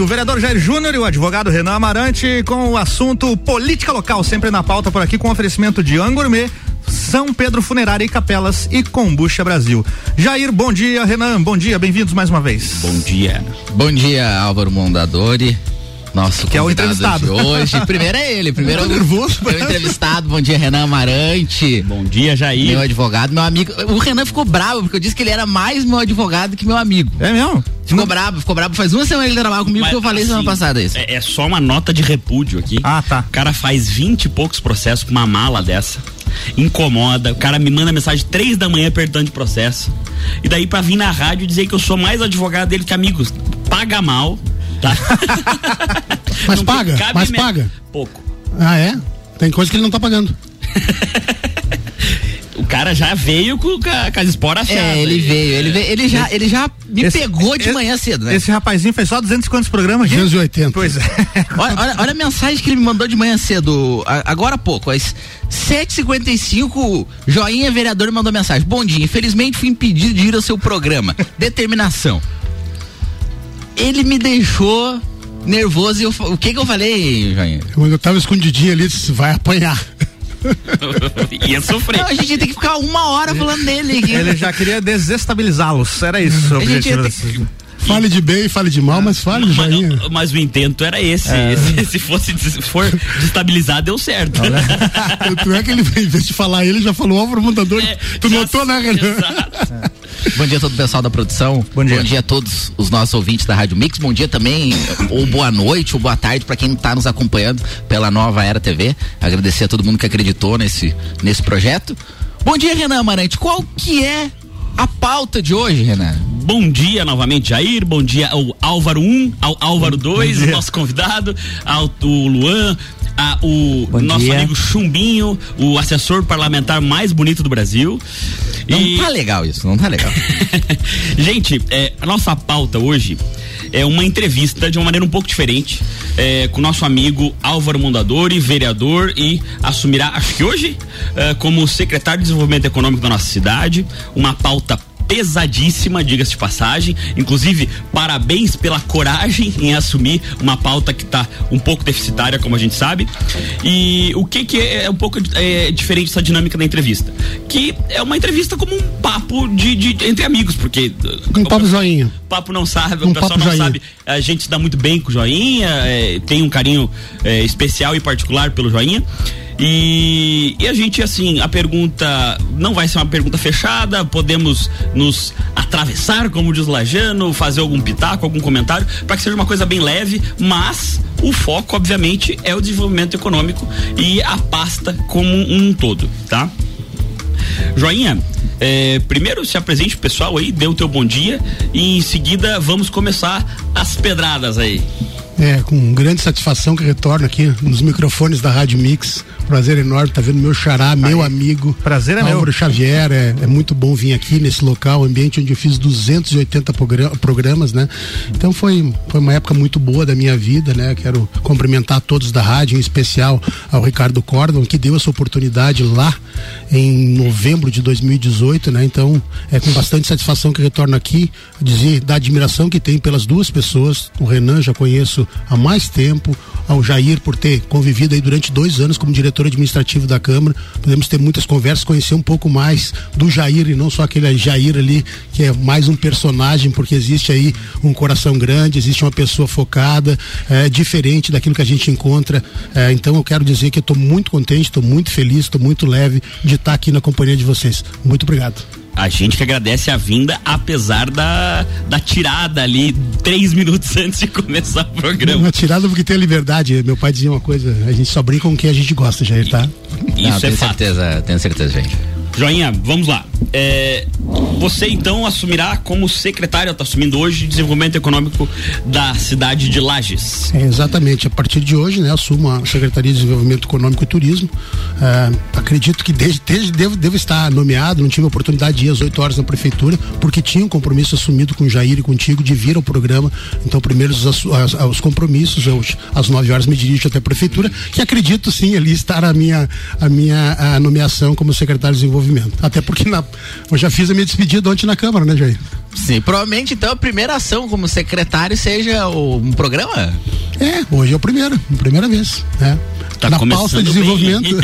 o vereador Jair Júnior e o advogado Renan Amarante com o assunto política local, sempre na pauta por aqui com oferecimento de Angurmê, São Pedro Funerária e Capelas e Combucha Brasil. Jair, bom dia, Renan, bom dia, bem-vindos mais uma vez. Bom dia. Bom dia, Álvaro Mondadori. Nosso que é o entrevistado de hoje. Primeiro é ele, primeiro é o nervoso. É o entrevistado. Bom dia, Renan Amarante. Bom dia, Jair. Meu advogado, meu amigo. O Renan ficou bravo porque eu disse que ele era mais meu advogado que meu amigo. É mesmo? Ficou Não. bravo, ficou bravo. Faz uma semana ele trabalhava comigo Mas, que eu falei assim, semana passada isso. É, é, só uma nota de repúdio aqui. Ah, tá. O cara faz vinte e poucos processos com uma mala dessa. Incomoda. O cara me manda mensagem três da manhã perguntando de processo. E daí pra vir na rádio dizer que eu sou mais advogado dele que amigos. Paga mal Tá. mas não paga? Mas me... paga? Pouco. Ah, é? Tem coisa que ele não tá pagando. o cara já veio com, com as esporas É, ele veio, ele veio, ele já, ele já me esse, pegou de esse, manhã cedo, né? Esse rapazinho fez só 200 quantos programas? 280. Pois é. olha, olha, olha, a mensagem que ele me mandou de manhã cedo, agora há pouco, às 7h55, joinha vereador mandou mensagem. Bom dia, infelizmente fui impedido de ir ao seu programa. Determinação ele me deixou nervoso e eu, o que que eu falei, Joinha? Eu, eu tava escondidinho ali, disse, vai apanhar. Ia sofrer. Não, a gente tem que ficar uma hora falando dele. Ele já queria desestabilizá-los, era isso o objetivo. Fale de bem, fale de mal, mas fale, mas, Joinha. Mas o intento era esse. É. esse se fosse se for destabilizar, deu certo. Tu é que ele, em vez de falar ele, já falou Álvaro Montador. É, tu notou, né, Renan? Exato. Bom dia a todo o pessoal da produção. Bom dia. Bom dia a todos os nossos ouvintes da Rádio Mix. Bom dia também, ou boa noite, ou boa tarde para quem está nos acompanhando pela Nova Era TV. Agradecer a todo mundo que acreditou nesse, nesse projeto. Bom dia, Renan Amarante. Qual que é a pauta de hoje, Renan? Bom dia novamente, Jair. Bom dia ao Álvaro 1, um, ao Álvaro 2, o nosso convidado, ao o Luan, a, o Bom nosso dia. amigo Chumbinho, o assessor parlamentar mais bonito do Brasil. Não e... tá legal isso, não tá legal. Gente, é, a nossa pauta hoje é uma entrevista de uma maneira um pouco diferente é, com nosso amigo Álvaro Mondadori, vereador e assumirá, acho que hoje, é, como secretário de Desenvolvimento Econômico da nossa cidade, uma pauta pesadíssima, diga-se de passagem. Inclusive, parabéns pela coragem em assumir uma pauta que está um pouco deficitária, como a gente sabe. E o que, que é, é um pouco é, diferente essa dinâmica da entrevista? Que é uma entrevista como um papo de, de entre amigos, porque. Um papo joinha. Papo não sabe, um o pessoal não joinha. sabe. A gente se dá muito bem com o joinha, é, tem um carinho é, especial e particular pelo joinha. E, e, a gente, assim, a pergunta não vai ser uma pergunta fechada, podemos nos atravessar, como diz Lajano, fazer algum pitaco, algum comentário, para que seja uma coisa bem leve, mas o foco, obviamente, é o desenvolvimento econômico e a pasta como um todo, tá? Joinha, é, primeiro se apresente pessoal aí, dê o teu bom dia e em seguida vamos começar as pedradas aí. É, com grande satisfação que retorno aqui nos microfones da Rádio Mix. Prazer enorme estar tá vendo meu xará, meu Aí. amigo. Prazer é Álvaro meu. Xavier. É, é, muito bom vir aqui nesse local, ambiente onde eu fiz 280 programas, né? Então foi, foi uma época muito boa da minha vida, né? Quero cumprimentar todos da rádio, em especial ao Ricardo Cordon, que deu essa oportunidade lá em novembro de 2018, né? Então é com bastante satisfação que retorno aqui, dizer da admiração que tem pelas duas pessoas. O Renan já conheço há mais tempo, ao Jair por ter convivido aí durante dois anos como diretor administrativo da Câmara. Podemos ter muitas conversas, conhecer um pouco mais do Jair e não só aquele Jair ali que é mais um personagem, porque existe aí um coração grande, existe uma pessoa focada, é, diferente daquilo que a gente encontra. É, então eu quero dizer que eu estou muito contente, estou muito feliz, estou muito leve de estar aqui na companhia de vocês. Muito obrigado. A gente que agradece a vinda, apesar da, da tirada ali, três minutos antes de começar o programa. Uma tirada porque tem a liberdade. Meu pai dizia uma coisa, a gente só brinca com quem a gente gosta, Jair, tá? Isso Não, é tenho fato. certeza, tenho certeza, gente. Joinha, vamos lá. É, você então assumirá como secretário, está assumindo hoje, de desenvolvimento econômico da cidade de Lages. É, exatamente. A partir de hoje, né, assumo a Secretaria de Desenvolvimento Econômico e Turismo. É, acredito que desde, desde devo, devo, estar nomeado, não tive a oportunidade de ir às 8 horas na prefeitura, porque tinha um compromisso assumido com o Jair e contigo de vir ao programa. Então, primeiro os, os, os compromissos, eu, às 9 horas me dirijo até a prefeitura, que acredito sim ali estar a minha, a minha a nomeação como secretário de desenvolvimento. Até porque na, eu já fiz a minha despedida ontem na Câmara, né, Jair? Sim, provavelmente então a primeira ação como secretário seja o, um programa? É, hoje é o primeiro, a primeira vez. Né? Tá Na pauta de desenvolvimento.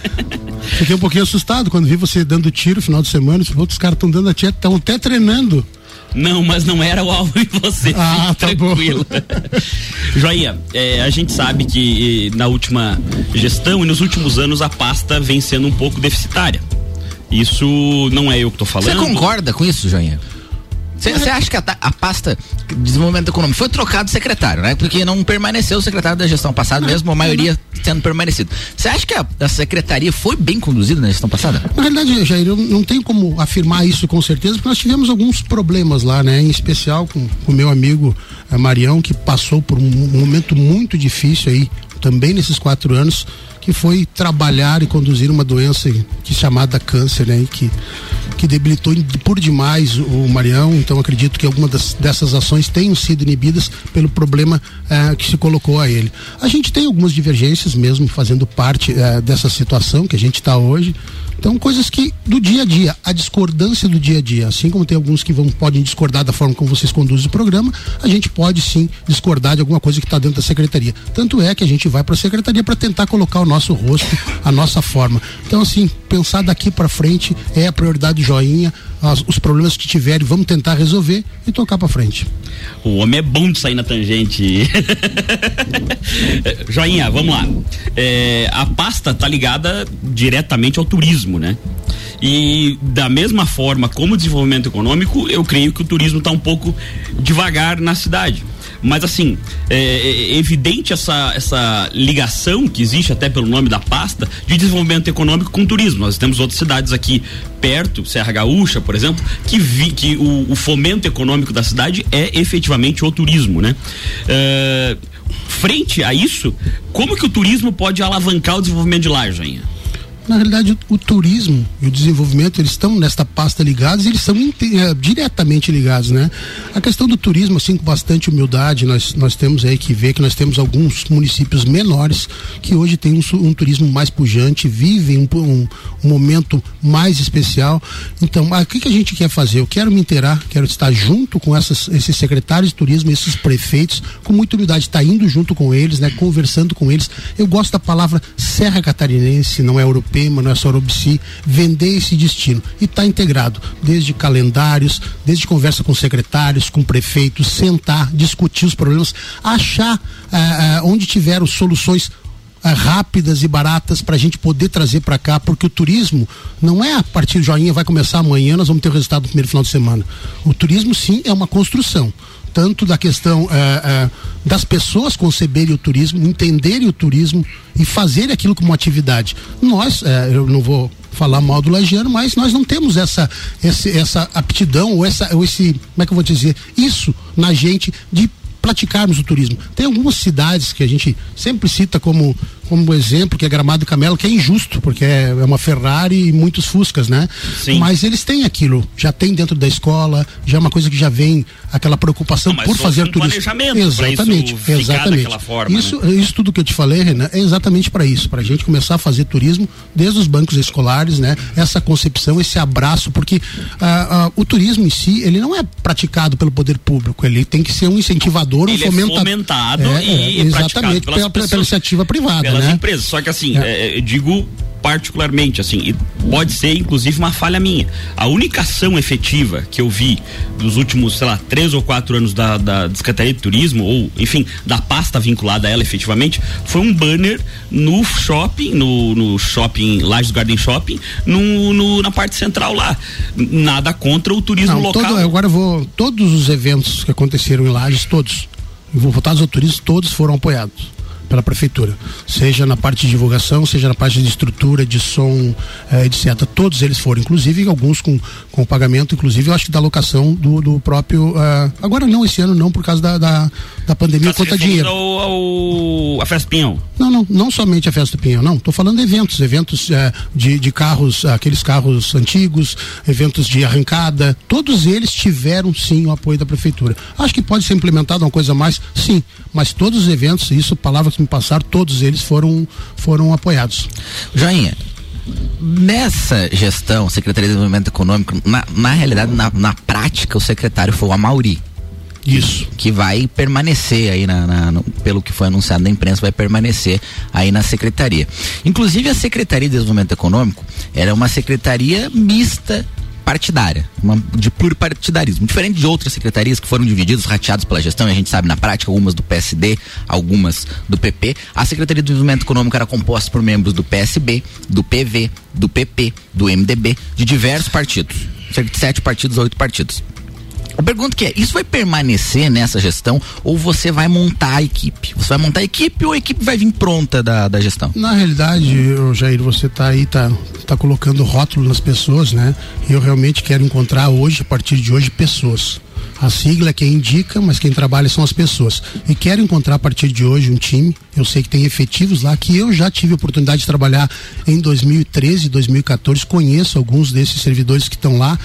Fiquei um pouquinho assustado quando vi você dando tiro no final de semana. Outros caras estão dando a tia, estão até treinando. Não, mas não era o alvo em você. Ah, tá tranquilo. Joia, é, a gente sabe que na última gestão e nos últimos anos a pasta vem sendo um pouco deficitária. Isso não é eu que estou falando. Você concorda com isso, Joinha? Você acha que a, a, pasta de desenvolvimento econômico foi trocado de secretário, né? Porque não permaneceu o secretário da gestão passada, mesmo a maioria tendo permanecido. Você acha que a, a, secretaria foi bem conduzida na gestão passada? Na realidade, Jair, eu não tenho como afirmar isso com certeza, porque nós tivemos alguns problemas lá, né? Em especial com o meu amigo eh, Marião, que passou por um momento muito difícil aí, também nesses quatro anos que foi trabalhar e conduzir uma doença que chamada câncer, né? Que, que debilitou por demais o Marião. Então acredito que alguma das, dessas ações tenham sido inibidas pelo problema eh, que se colocou a ele. A gente tem algumas divergências mesmo fazendo parte eh, dessa situação que a gente está hoje. Então, coisas que do dia a dia, a discordância do dia a dia, assim como tem alguns que vão, podem discordar da forma como vocês conduzem o programa, a gente pode sim discordar de alguma coisa que está dentro da secretaria. Tanto é que a gente vai para a secretaria para tentar colocar o nosso rosto, a nossa forma. Então, assim, pensar daqui para frente é a prioridade joinha, as, os problemas que tiverem, vamos tentar resolver e tocar para frente. O homem é bom de sair na tangente. joinha, vamos lá. É, a pasta tá ligada diretamente ao turismo, né? E da mesma forma como o desenvolvimento econômico, eu creio que o turismo está um pouco devagar na cidade. Mas assim, é, é, evidente essa, essa ligação que existe até pelo nome da pasta de desenvolvimento econômico com turismo. Nós temos outras cidades aqui perto, Serra Gaúcha, por exemplo, que, vi, que o, o fomento econômico da cidade é efetivamente o turismo, né? É, frente a isso, como que o turismo pode alavancar o desenvolvimento de lá, Jainha? Na realidade o, turismo e o desenvolvimento eles estão nesta pasta ligados eles são é, diretamente ligados né? A questão do turismo assim com bastante humildade nós nós temos aí que ver que nós temos alguns municípios menores que hoje têm um, um turismo mais pujante vivem um, um, um, momento mais especial. Então o que que a gente quer fazer? Eu quero me inteirar quero estar junto com essas, esses secretários de turismo esses prefeitos com muita humildade estar tá indo junto com eles né conversando com eles. Eu gosto da palavra Serra Catarinense não é europeu Itapema, não é vender esse destino. E está integrado, desde calendários, desde conversa com secretários, com prefeitos, sentar, discutir os problemas, achar eh, eh, onde tiveram soluções eh, rápidas e baratas para a gente poder trazer para cá, porque o turismo não é a partir do joinha, vai começar amanhã, nós vamos ter o resultado no primeiro final de semana. O turismo, sim, é uma construção tanto da questão é, é, das pessoas conceberem o turismo, entenderem o turismo e fazerem aquilo como atividade. Nós, é, eu não vou falar mal do lagiano, mas nós não temos essa, essa, essa aptidão ou, essa, ou esse, como é que eu vou dizer, isso na gente de praticarmos o turismo. Tem algumas cidades que a gente sempre cita como como exemplo, que é Gramado e Camelo, que é injusto, porque é, é uma Ferrari e muitos Fuscas, né? Sim. Mas eles têm aquilo, já tem dentro da escola, já é uma coisa que já vem aquela preocupação Não, por fazer um turismo. Planejamento exatamente, isso exatamente. Forma, isso, né? isso tudo que eu te falei, Renan, é exatamente para isso, para a gente começar a fazer turismo desde os bancos escolares, né? Essa concepção, esse abraço, porque ah, ah, o turismo em si, ele não é praticado pelo poder público, ele tem que ser um incentivador, ele um fomentado. É fomentado é, e é, exatamente pela, pela, iniciativa privada pelas né? empresas. Só que assim, é. É, digo particularmente, assim, pode ser inclusive uma falha minha. A única ação efetiva que eu vi dos últimos, sei lá, três ou quatro anos da, da Secretaria de Turismo, ou enfim, da pasta vinculada a ela efetivamente, foi um banner no shopping, no, no shopping, Lages Garden Shopping, no, no, na parte central lá. Nada contra o turismo Não, local. Todo, agora eu vou. Todos os eventos que aconteceram em Lages, todos, voltados ao turismo, todos foram apoiados pela prefeitura, seja na parte de divulgação, seja na parte de estrutura, de som, eh, etc. Todos eles foram, inclusive alguns com, com pagamento, inclusive eu acho que da locação do, do próprio. Uh, agora não, esse ano não, por causa da, da, da pandemia, tá conta dinheiro. Ao, ao, a Festa Pinhão? Não, não, não somente a Festa Pinhão, não. Estou falando de eventos, eventos uh, de, de carros, aqueles carros antigos, eventos de arrancada, todos eles tiveram sim o apoio da prefeitura. Acho que pode ser implementado uma coisa a mais, sim, mas todos os eventos, isso, palavra que me passaram, todos eles foram, foram apoiados. Joinha, Nessa gestão, Secretaria de Desenvolvimento Econômico, na, na realidade, na, na prática, o secretário foi o Amauri. Isso. Que vai permanecer aí na, na no, pelo que foi anunciado na imprensa, vai permanecer aí na secretaria. Inclusive a Secretaria de Desenvolvimento Econômico era uma secretaria mista partidária, uma, de pluripartidarismo, diferente de outras secretarias que foram divididas, rateadas pela gestão, e a gente sabe na prática, algumas do PSD, algumas do PP. A Secretaria de Desenvolvimento Econômico era composta por membros do PSB, do PV, do PP, do MDB, de diversos partidos, cerca de sete partidos, oito partidos. Eu pergunto que é, isso vai permanecer nessa gestão ou você vai montar a equipe? Você vai montar a equipe ou a equipe vai vir pronta da, da gestão? Na realidade, Jair, você está aí, tá, tá colocando rótulo nas pessoas, né? Eu realmente quero encontrar hoje, a partir de hoje, pessoas. A sigla é quem indica, mas quem trabalha são as pessoas. E quero encontrar a partir de hoje um time. Eu sei que tem efetivos lá que eu já tive a oportunidade de trabalhar em 2013, 2014. Conheço alguns desses servidores que estão lá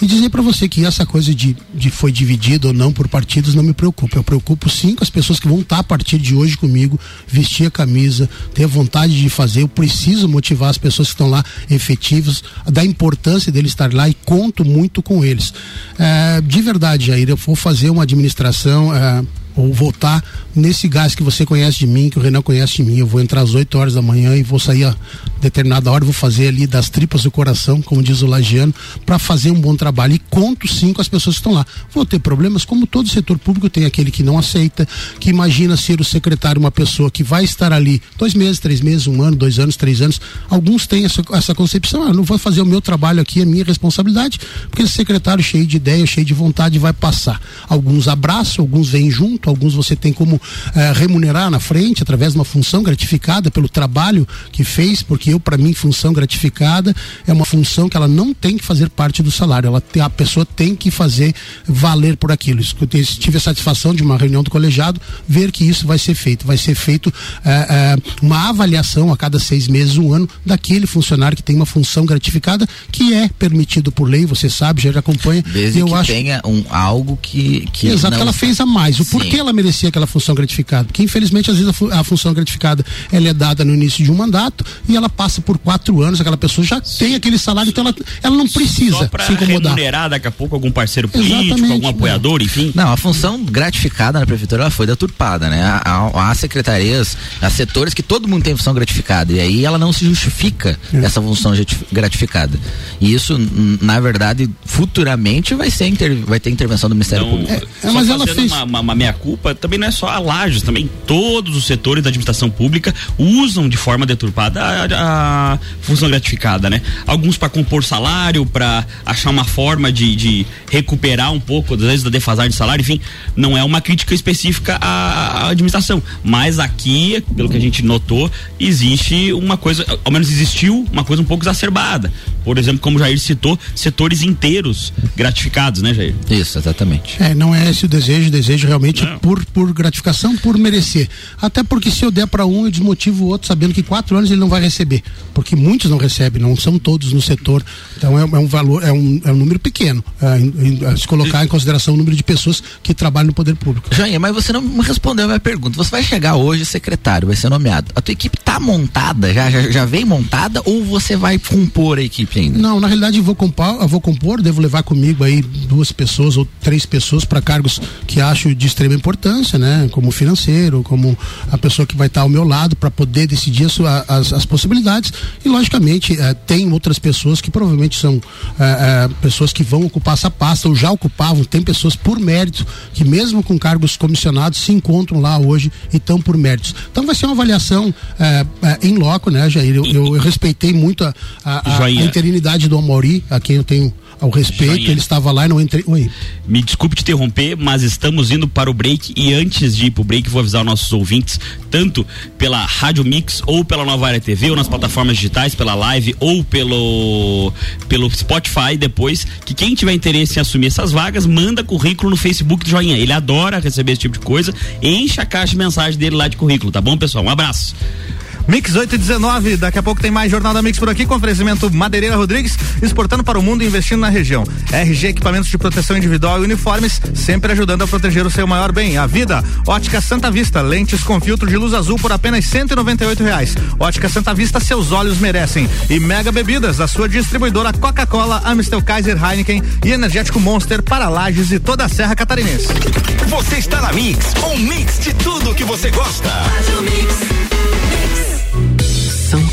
e dizer para você que essa coisa de, de foi dividido ou não por partidos não me preocupa. Eu preocupo sim com as pessoas que vão estar a partir de hoje comigo, vestir a camisa, ter vontade de fazer. Eu preciso motivar as pessoas que estão lá efetivas, da importância deles estar lá e conto muito com eles. É, de verdade, Jair, eu vou fazer uma administração. É, ou voltar nesse gás que você conhece de mim, que o Renan conhece de mim. Eu vou entrar às 8 horas da manhã e vou sair a determinada hora, vou fazer ali das tripas do coração, como diz o Lagiano, para fazer um bom trabalho. E conto sim com as pessoas que estão lá. Vou ter problemas, como todo setor público tem aquele que não aceita, que imagina ser o secretário uma pessoa que vai estar ali dois meses, três meses, um ano, dois anos, três anos. Alguns têm essa, essa concepção, ah, não vou fazer o meu trabalho aqui, é minha responsabilidade, porque esse secretário cheio de ideia, cheio de vontade vai passar. Alguns abraçam, alguns vêm junto, alguns você tem como eh, remunerar na frente através de uma função gratificada pelo trabalho que fez, porque eu para mim função gratificada é uma função que ela não tem que fazer parte do salário, ela a pessoa tem que fazer valer por aquilo. Isso, eu tive a satisfação de uma reunião do colegiado ver que isso vai ser feito, vai ser feito eh, eh, uma avaliação a cada seis meses, um ano daquele funcionário que tem uma função gratificada que é permitido por lei, você sabe, já acompanha. Desde eu que acho... tenha um algo que que exato, não... que ela fez a mais. O porquê ela merecia aquela função gratificada. Porque, infelizmente, às vezes a, a, função gratificada ela é dada no início de um mandato e ela passa por quatro anos, aquela pessoa já Sim. tem aquele salário, então ela, ela não precisa se incomodar. remunerar daqui a pouco algum parceiro político, Exatamente, algum apoiador, enfim. Não, a função gratificada na prefeitura ela foi deturpada, né? Há, há secretarias, há setores que todo mundo tem função gratificada e aí ela não se justifica é. essa função gratificada. E isso, na verdade, futuramente vai ser inter, vai ter intervenção do Ministério então, Público. É, é mas ela fez uma, uma, uma meia-culpa, também não é só a Lages, também todos os setores da administração pública usam de forma deturpada a, a função gratificada, né? Alguns para compor salário, para achar uma forma de, de, recuperar um pouco, às vezes, da defasagem de salário, enfim, não é uma crítica específica à, à administração. Mas aqui, pelo que a gente notou, existe uma coisa, ao menos existiu uma coisa um pouco exacerbada. Por exemplo, como o Jair citou, setores inteiros gratificados, né, Jair? Isso, exatamente. É, não é esse o desejo, o desejo realmente não. por, por gratificação, por merecer. Até porque se eu der para um, eu desmotivo o outro, sabendo que quatro anos ele não vai receber. Porque muitos não recebem, não são todos no setor. Então é, é um valor, é um, é um número pequeno. É, se colocar em consideração o número de pessoas que trabalham no poder público. Jair, mas você não me respondeu a minha pergunta. Você vai chegar hoje secretário, vai ser nomeado. A tua equipe está montada, já, já, já vem montada ou você vai compor a equipe ainda? Não, na realidade eu vou compor, eu vou compor, devo levar comigo aí duas pessoas ou três pessoas para cargos que acho de extrema importância, né? Como financeiro, como a pessoa que vai estar ao meu lado para poder decidir as, as, as, possibilidades. E logicamente eh, tem outras pessoas que provavelmente são eh, eh, pessoas que vão ocupar essa pasta ou já ocupavam. Tem pessoas por mérito que mesmo com cargos comissionados se encontram lá hoje e estão por méritos. Então vai ser uma avaliação em loco, né, Jair? Eu, eu, eu respeitei muito a, a, a, a interinidade do Amori, a quem eu tenho ao respeito, Joinha. ele estava lá e não entrei. Oi. Me desculpe te interromper, mas estamos indo para o break e antes de ir para o break, vou avisar os nossos ouvintes, tanto pela Rádio Mix ou pela Nova Área TV ou nas plataformas digitais, pela live ou pelo, pelo Spotify depois, que quem tiver interesse em assumir essas vagas, manda currículo no Facebook do Joinha. Ele adora receber esse tipo de coisa, enche a caixa de mensagem dele lá de currículo, tá bom, pessoal? Um abraço. Mix 8 e 19, daqui a pouco tem mais Jornal da Mix por aqui, com oferecimento Madeireira Rodrigues, exportando para o mundo e investindo na região. RG Equipamentos de Proteção Individual e Uniformes, sempre ajudando a proteger o seu maior bem, a vida. Ótica Santa Vista, lentes com filtro de luz azul por apenas cento e reais. Ótica Santa Vista, seus olhos merecem. E Mega Bebidas, a sua distribuidora Coca-Cola, Amstel Kaiser Heineken e Energético Monster para Lages e toda a Serra Catarinense. Você está na Mix, um mix de tudo que você gosta. São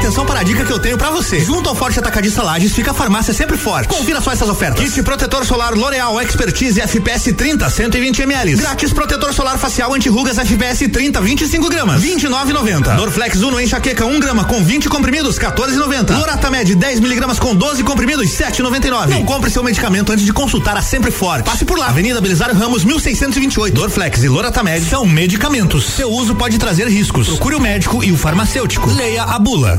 Atenção para a dica que eu tenho para você. Junto ao Forte Atacadista Lages fica a farmácia sempre forte. Confira só essas ofertas. Kit protetor solar L'Oreal Expertise FPS 30 120 ml. Grátis protetor solar facial anti-rugas FPS 30 25 gramas 29,90. Dorflex Uno enxaqueca 1 grama com 20 comprimidos 14,90. Loratamed 10 miligramas com 12 comprimidos 7,99. Não compre seu medicamento antes de consultar a Sempre Forte. Passe por lá. Avenida Belisário Ramos 1628. Dorflex e Loratamed são medicamentos. Seu uso pode trazer riscos. Procure o médico e o farmacêutico. Leia a bula.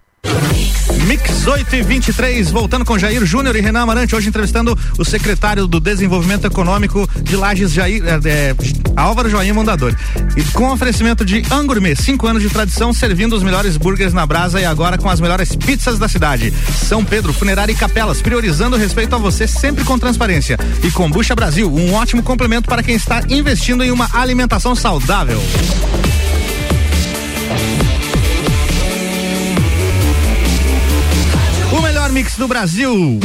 Mix 8 e 23, voltando com Jair Júnior e Renan Amarante, hoje entrevistando o secretário do Desenvolvimento Econômico de Lages, Jair, é, Álvaro Joinha Mondador. E com oferecimento de Angourmet, cinco anos de tradição, servindo os melhores burgers na brasa e agora com as melhores pizzas da cidade. São Pedro, Funerária e Capelas, priorizando o respeito a você sempre com transparência. E Combucha Brasil, um ótimo complemento para quem está investindo em uma alimentação saudável. Mix do Brasil.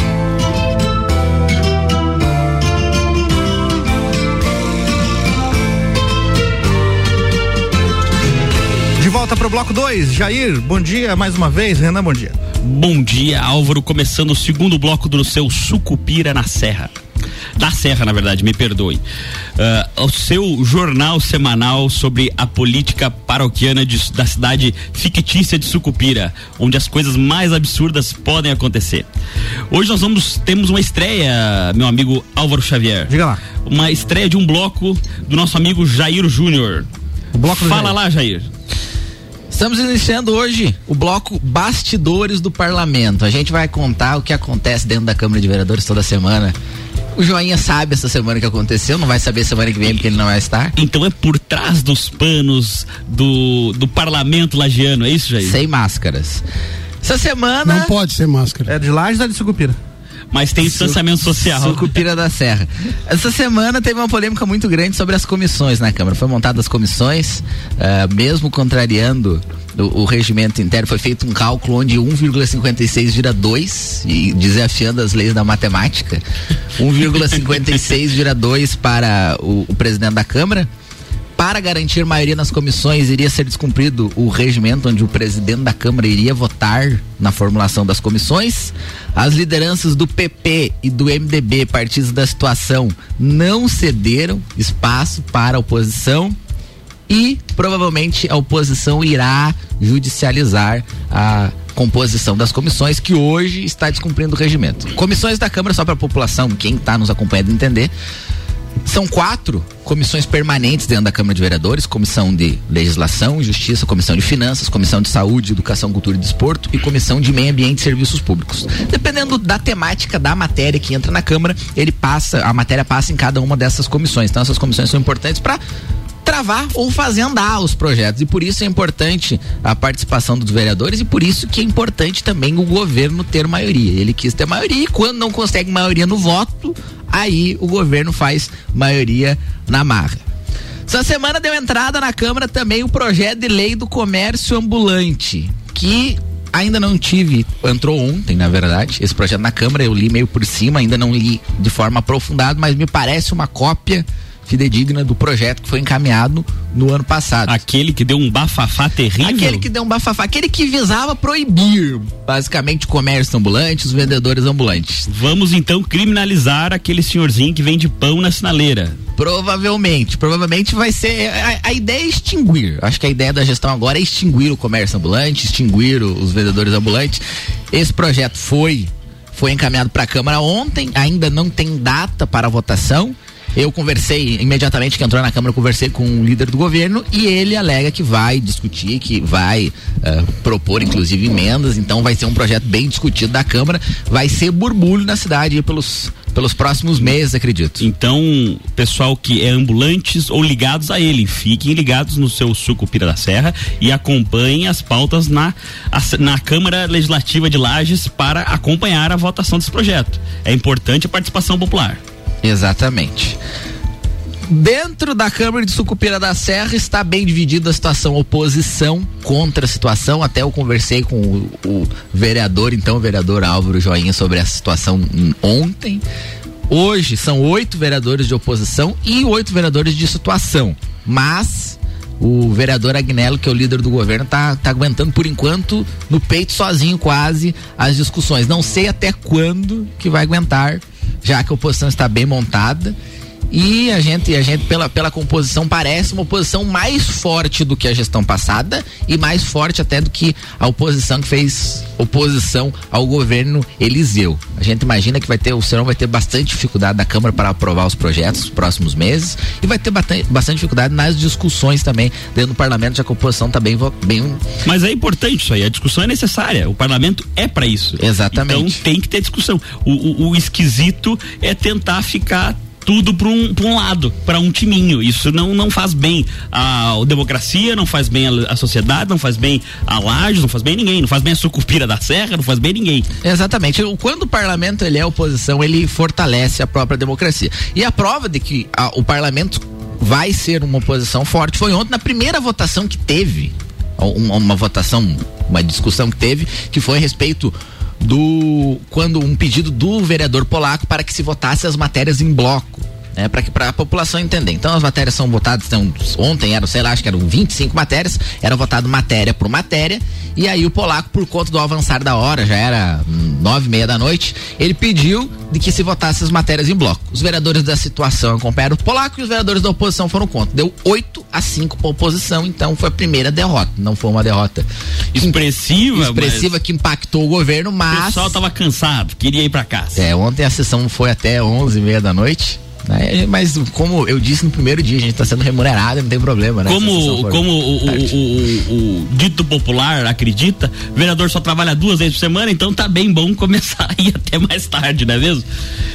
De volta pro bloco 2, Jair, bom dia mais uma vez, Renan, bom dia. Bom dia, Álvaro, começando o segundo bloco do seu Sucupira na Serra. Da Serra, na verdade, me perdoe. Uh, o seu jornal semanal sobre a política paroquiana de, da cidade fictícia de Sucupira, onde as coisas mais absurdas podem acontecer. Hoje nós vamos temos uma estreia, meu amigo Álvaro Xavier. Diga lá. Uma estreia de um bloco do nosso amigo Jair Júnior. O bloco do Fala Jair. lá, Jair. Estamos iniciando hoje o bloco Bastidores do Parlamento. A gente vai contar o que acontece dentro da Câmara de Vereadores toda semana. O Joinha sabe essa semana que aconteceu, não vai saber semana que vem porque ele não vai estar. Então é por trás dos panos do, do parlamento lagiano, é isso, Jair? Sem máscaras. Essa semana. Não pode ser máscara. É de Lages ou de Sucupira? Mas tem distanciamento social. Sucupira da Serra. Essa semana teve uma polêmica muito grande sobre as comissões na Câmara. Foi montada as comissões, uh, mesmo contrariando o, o, regimento interno, foi feito um cálculo onde 1,56 vira 2, e desafiando as leis da matemática. 1,56 vira 2 para o, o presidente da Câmara para garantir maioria nas comissões, iria ser descumprido o regimento onde o presidente da Câmara iria votar na formulação das comissões. As lideranças do PP e do MDB, partidos da situação, não cederam espaço para a oposição e provavelmente a oposição irá judicializar a composição das comissões que hoje está descumprindo o regimento. Comissões da Câmara, só para a população, quem está nos acompanhando entender, são quatro comissões permanentes dentro da Câmara de Vereadores: Comissão de Legislação, Justiça, Comissão de Finanças, Comissão de Saúde, Educação, Cultura e Desporto e Comissão de Meio Ambiente e Serviços Públicos. Dependendo da temática da matéria que entra na Câmara, ele passa, a matéria passa em cada uma dessas comissões. Então essas comissões são importantes para travar ou fazer andar os projetos. E por isso é importante a participação dos vereadores e por isso que é importante também o governo ter maioria. Ele quis ter maioria e quando não consegue maioria no voto, aí o governo faz maioria na marra. Essa semana deu entrada na Câmara também o projeto de lei do comércio ambulante, que ainda não tive, entrou ontem, na verdade, esse projeto na Câmara, eu li meio por cima, ainda não li de forma aprofundada, mas me parece uma cópia fidedigna do projeto que foi encaminhado no ano passado. Aquele que deu um bafafá terrível? Aquele que deu um bafafá, aquele que visava proibir basicamente o comércio ambulante, os vendedores ambulantes. Vamos então criminalizar aquele senhorzinho que vende pão na sinaleira. Provavelmente, provavelmente vai ser. A, a, ideia é extinguir. Acho que a ideia da gestão agora é extinguir o comércio ambulante, extinguir os vendedores ambulantes. Esse projeto foi foi encaminhado para a Câmara ontem, ainda não tem data para votação. Eu conversei imediatamente que entrou na Câmara, conversei com o líder do governo e ele alega que vai discutir, que vai uh, propor inclusive emendas, então vai ser um projeto bem discutido da Câmara, vai ser burbulho na cidade pelos pelos próximos meses, acredito. Então, pessoal que é ambulantes ou ligados a ele, fiquem ligados no seu Sucupira da Serra e acompanhem as pautas na, na Câmara Legislativa de Lages para acompanhar a votação desse projeto. É importante a participação popular. Exatamente. Dentro da Câmara de Sucupira da Serra está bem dividida a situação oposição contra a situação. Até eu conversei com o, o vereador, então, o vereador Álvaro Joinha, sobre essa situação ontem. Hoje são oito vereadores de oposição e oito vereadores de situação. Mas o vereador Agnello, que é o líder do governo, tá, tá aguentando por enquanto no peito sozinho quase as discussões. Não sei até quando que vai aguentar já que a oposição está bem montada. E a gente, a gente pela, pela composição, parece uma oposição mais forte do que a gestão passada e mais forte até do que a oposição que fez oposição ao governo Eliseu. A gente imagina que vai ter, o Serão vai ter bastante dificuldade na Câmara para aprovar os projetos nos próximos meses e vai ter bastante, dificuldade nas discussões também dentro do parlamento, já que a oposição está bem, bem. Mas é importante isso aí, a discussão é necessária. O parlamento é para isso. Exatamente. Então tem que ter discussão. O, o, o esquisito é tentar ficar tudo para um, um lado, para um timinho. Isso não, não faz bem a, a democracia, não faz bem a, a, sociedade, não faz bem a laje, não faz bem ninguém, não faz bem a sucupira da serra, não faz bem ninguém. Exatamente. Quando o parlamento ele é oposição, ele fortalece a própria democracia. E a prova de que a, o parlamento vai ser uma oposição forte foi ontem na primeira votação que teve, uma, uma votação, uma discussão que teve, que foi a respeito do quando um pedido do vereador polaco para que se votasse as matérias em bloco né, para que para a população entender. Então as matérias são votadas, então, ontem eram, sei lá, acho que eram 25 matérias, era votado matéria por matéria, e aí o polaco, por conta do avançar da hora, já era nove e meia da noite, ele pediu de que se votasse as matérias em bloco. Os vereadores da situação acompanharam o polaco e os vereadores da oposição foram contra. Deu 8 a 5 para a oposição, então foi a primeira derrota. Não foi uma derrota expressiva, expressiva que impactou o governo, mas. O pessoal estava cansado, queria ir para casa. É, ontem a sessão foi até 11 e meia da noite Né? Mas como eu disse no primeiro dia, a gente está sendo remunerado, não tem problema, né? Como, como o, o, o, dito popular acredita, o vereador só trabalha duas vezes por semana, então tá bem bom começar a ir até mais tarde, não é mesmo?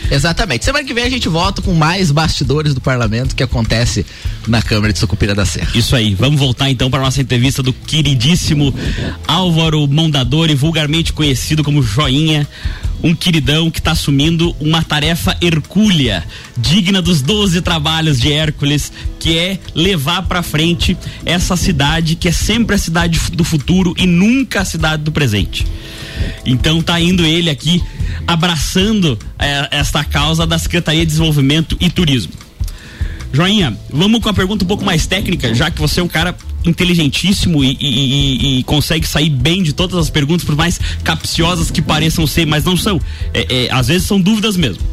Exatamente. Semana que vem a gente volta com mais bastidores do parlamento que acontece na Câmara de Sucupira da Serra. Isso aí. Vamos voltar então para nossa entrevista do queridíssimo Álvaro Mondadori, vulgarmente conhecido como Joinha um queridão que está assumindo uma tarefa hercúlea, digna dos 12 trabalhos de Hércules, que é levar para frente essa cidade que é sempre a cidade do futuro e nunca a cidade do presente. Então tá indo ele aqui abraçando é, esta causa da Secretaria de Desenvolvimento e Turismo. Joinha, vamos com a pergunta um pouco mais técnica, já que você é um cara inteligentíssimo e, e, e, e, consegue sair bem de todas as perguntas, por mais capciosas que pareçam ser, mas não são. É, é, às vezes são dúvidas mesmo.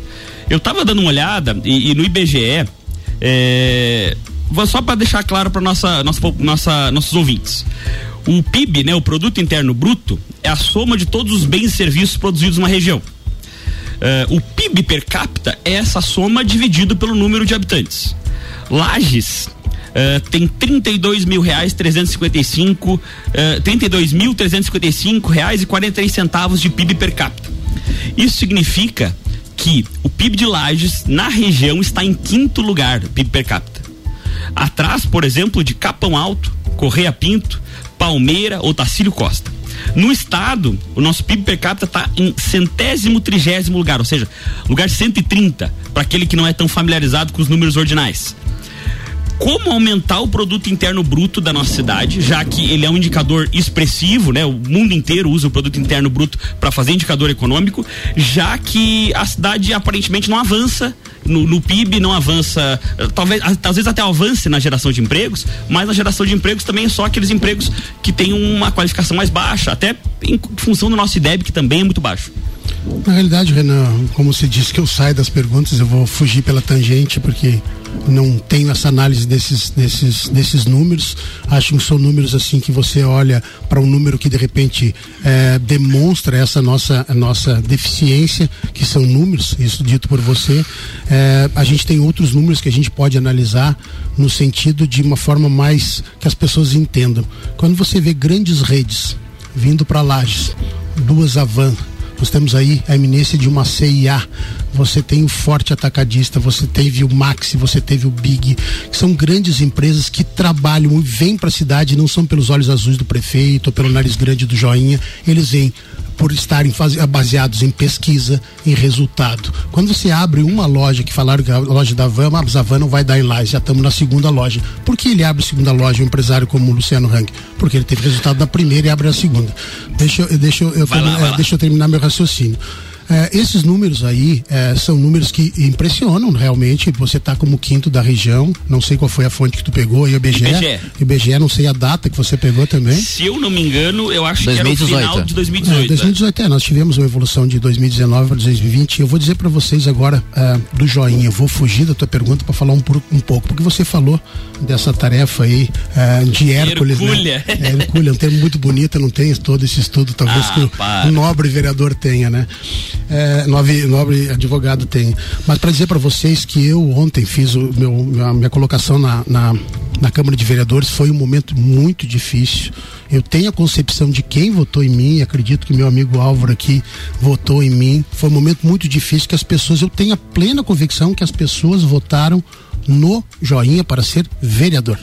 Eu tava dando uma olhada e, no IBGE, é, só para deixar claro para nossa, nossa, nossa, nossos ouvintes. O PIB, né, o Produto Interno Bruto, é a soma de todos os bens e serviços produzidos numa região. Uh, o PIB per capita é essa soma dividido pelo número de habitantes. Lages Uh, tem 32 mil reais 355 uh, 32 mil 355 reais e 43 centavos de PIB per capita. Isso significa que o PIB de Lages na região está em quinto lugar, PIB per capita. Atrás, por exemplo, de Capão Alto, Correia Pinto, Palmeira ou Tacílio Costa. No estado, o nosso PIB per capita está em centésimo trigésimo lugar, ou seja, lugar 130, para aquele que não é tão familiarizado com os números ordinais como aumentar o produto interno bruto da nossa cidade, já que ele é um indicador expressivo, né? O mundo inteiro usa o produto interno bruto para fazer indicador econômico, já que a cidade aparentemente não avança no, no, PIB, não avança, talvez às vezes até avance na geração de empregos, mas na geração de empregos também é só aqueles empregos que têm uma qualificação mais baixa, até em função do nosso IDEB que também é muito baixo. Na realidade, Renan, como você disse que eu saio das perguntas, eu vou fugir pela tangente, porque não tenho essa análise desses, desses, desses números. Acho que são números assim que você olha para um número que de repente é, demonstra essa nossa, nossa deficiência, que são números, isso dito por você. É, a gente tem outros números que a gente pode analisar no sentido de uma forma mais que as pessoas entendam. Quando você vê grandes redes vindo para Lages, duas Avan, nós temos aí a eminência de uma CIA. Você tem o Forte Atacadista, você teve o Maxi, você teve o Big, que são grandes empresas que trabalham e vêm para a cidade, não são pelos olhos azuis do prefeito ou pelo nariz grande do joinha, eles vêm por estarem faz, baseados em pesquisa, em resultado. Quando você abre uma loja, que falaram que a loja da Van, mas a Van não vai dar em lá, já estamos na segunda loja. Por que ele abre a segunda loja, um empresário como o Luciano Hang? Porque ele teve resultado da primeira e abre a segunda. Deixa, deixa, eu, lá, é, deixa eu terminar meu raciocínio. É, esses números aí é, são números que impressionam realmente. Você está como quinto da região. Não sei qual foi a fonte que tu pegou e o IBGE. IBGE. IBGE, não sei a data que você pegou também. Se eu não me engano, eu acho 2018. que era o final de 2018. É, 2018, é, nós tivemos uma evolução de 2019 para 2020. Eu vou dizer para vocês agora é, do joinha. Eu vou fugir da tua pergunta para falar um, um, pouco, porque você falou dessa tarefa aí é, de Hércules. Hercúlea. Né? É, Hercúlea, um termo muito bonito, não tem todo esse estudo, talvez ah, que o, nobre vereador tenha, né? É, nobre, nobre advogado tem. Mas para dizer para vocês que eu ontem fiz o meu, a minha colocação na, na, na Câmara de Vereadores foi um momento muito difícil. Eu tenho a concepção de quem votou em mim, acredito que meu amigo Álvaro aqui votou em mim. Foi um momento muito difícil que as pessoas, eu tenho a plena convicção que as pessoas votaram no joinha para ser vereador.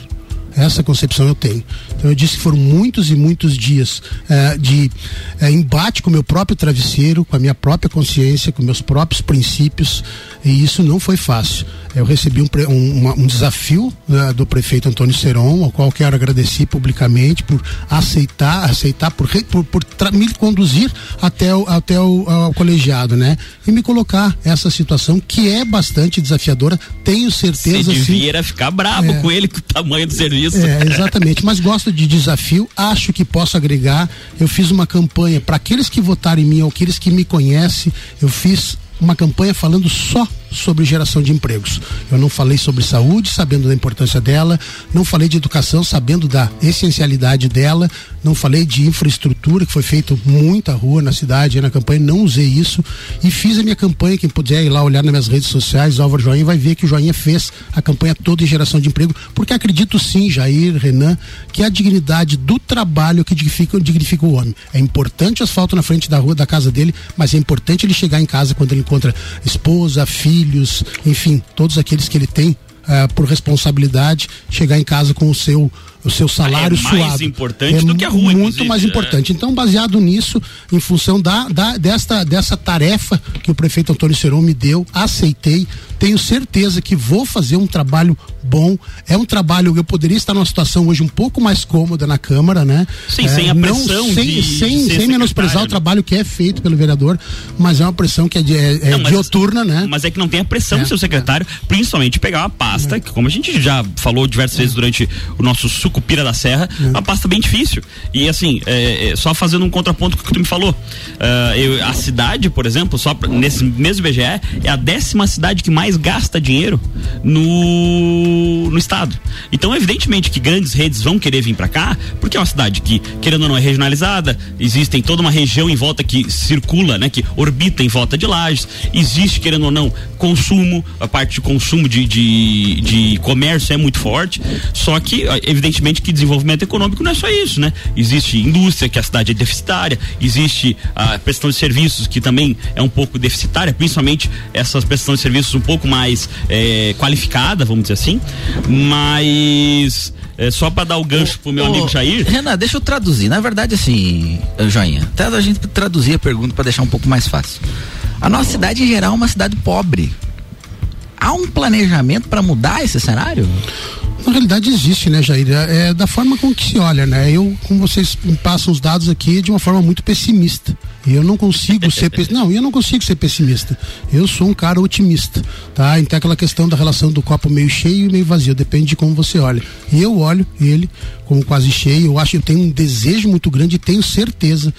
Essa concepção eu tenho. Então eu disse que foram muitos e muitos dias eh, de eh, embate com o meu próprio travesseiro, com a minha própria consciência, com meus próprios princípios, e isso não foi fácil. Eu recebi um, um, um desafio né, do prefeito Antônio Seron, ao qual quero agradecer publicamente por aceitar, aceitar por, por, por me conduzir até, o, até o colegiado, né? E me colocar essa situação que é bastante desafiadora. Tenho certeza. Você devia assim, ficar bravo é, com ele, com o tamanho do serviço. É, exatamente. Mas gosto de desafio, acho que posso agregar. Eu fiz uma campanha para aqueles que votaram em mim, ou aqueles que me conhecem, eu fiz uma campanha falando só sobre geração de empregos. Eu não falei sobre saúde, sabendo da importância dela, não falei de educação, sabendo da essencialidade dela, não falei de infraestrutura, que foi feito muita rua na cidade, na campanha, não usei isso e fiz a minha campanha, quem puder ir lá olhar nas minhas redes sociais, Álvaro Joinha, vai ver que o Joinha fez a campanha toda em geração de emprego, porque acredito sim, Jair, Renan, que a dignidade do trabalho que dignifica, dignifica o homem. É importante o asfalto na frente da rua, da casa dele, mas é importante ele chegar em casa quando ele encontra esposa, filhos, enfim, todos aqueles que ele tem uh, por responsabilidade, chegar em casa com o seu o seu salário é mais suado. importante é do que a rua, Muito mais é. importante. Então, baseado nisso, em função da, da, desta, dessa tarefa que o prefeito Antônio Seron me deu, aceitei. Tenho certeza que vou fazer um trabalho bom. É um trabalho, eu poderia estar numa situação hoje um pouco mais cômoda na Câmara, né? Sim, é, sem a pressão. Não, sem, de, sem, sem menosprezar o trabalho que é feito pelo vereador, mas é uma pressão que é, de, é, não, mas, dioturna, né? Mas é que não tem a pressão do seu secretário, principalmente pegar uma pasta, que como a gente já falou diversas vezes durante o nosso sucupira da Serra, uma pasta bem difícil. E assim, é, é, só fazendo um contraponto com o que tu me falou. Uh, eu, a cidade, por exemplo, só pra, nesse mesmo IBGE, é a décima cidade que mais gasta dinheiro no, no estado. Então, evidentemente que grandes redes vão querer vir para cá, porque é uma cidade que, querendo ou não, é regionalizada, existem toda uma região em volta que circula, né, que orbita em volta de lajes, existe, querendo ou não, consumo, a parte de consumo de, de, de comércio é muito forte, só que, evidentemente, que desenvolvimento econômico não é só isso, né? Existe indústria, que a cidade é deficitária, existe a prestação de serviços, que também é um pouco deficitária, principalmente essas prestações de serviços um pouco mais é, qualificada, vamos dizer assim, mas é, só para dar o gancho pro meu amigo Jair. Renan, deixa eu traduzir. Na verdade, assim, Joinha, até a gente traduzir a pergunta para deixar um pouco mais fácil. A nossa cidade em geral é uma cidade pobre. Há um planejamento para mudar esse cenário? Na realidade existe, né, Jair? É, é da forma com que se olha, né? Eu, como vocês me passam os dados aqui, de uma forma muito pessimista. E eu não consigo ser não, eu não consigo ser pessimista. Eu sou um cara otimista, tá? Então aquela questão da relação do copo meio cheio e meio vazio, depende de como você olha. E eu olho ele como quase cheio. Eu acho que eu tenho um desejo muito grande e tenho certeza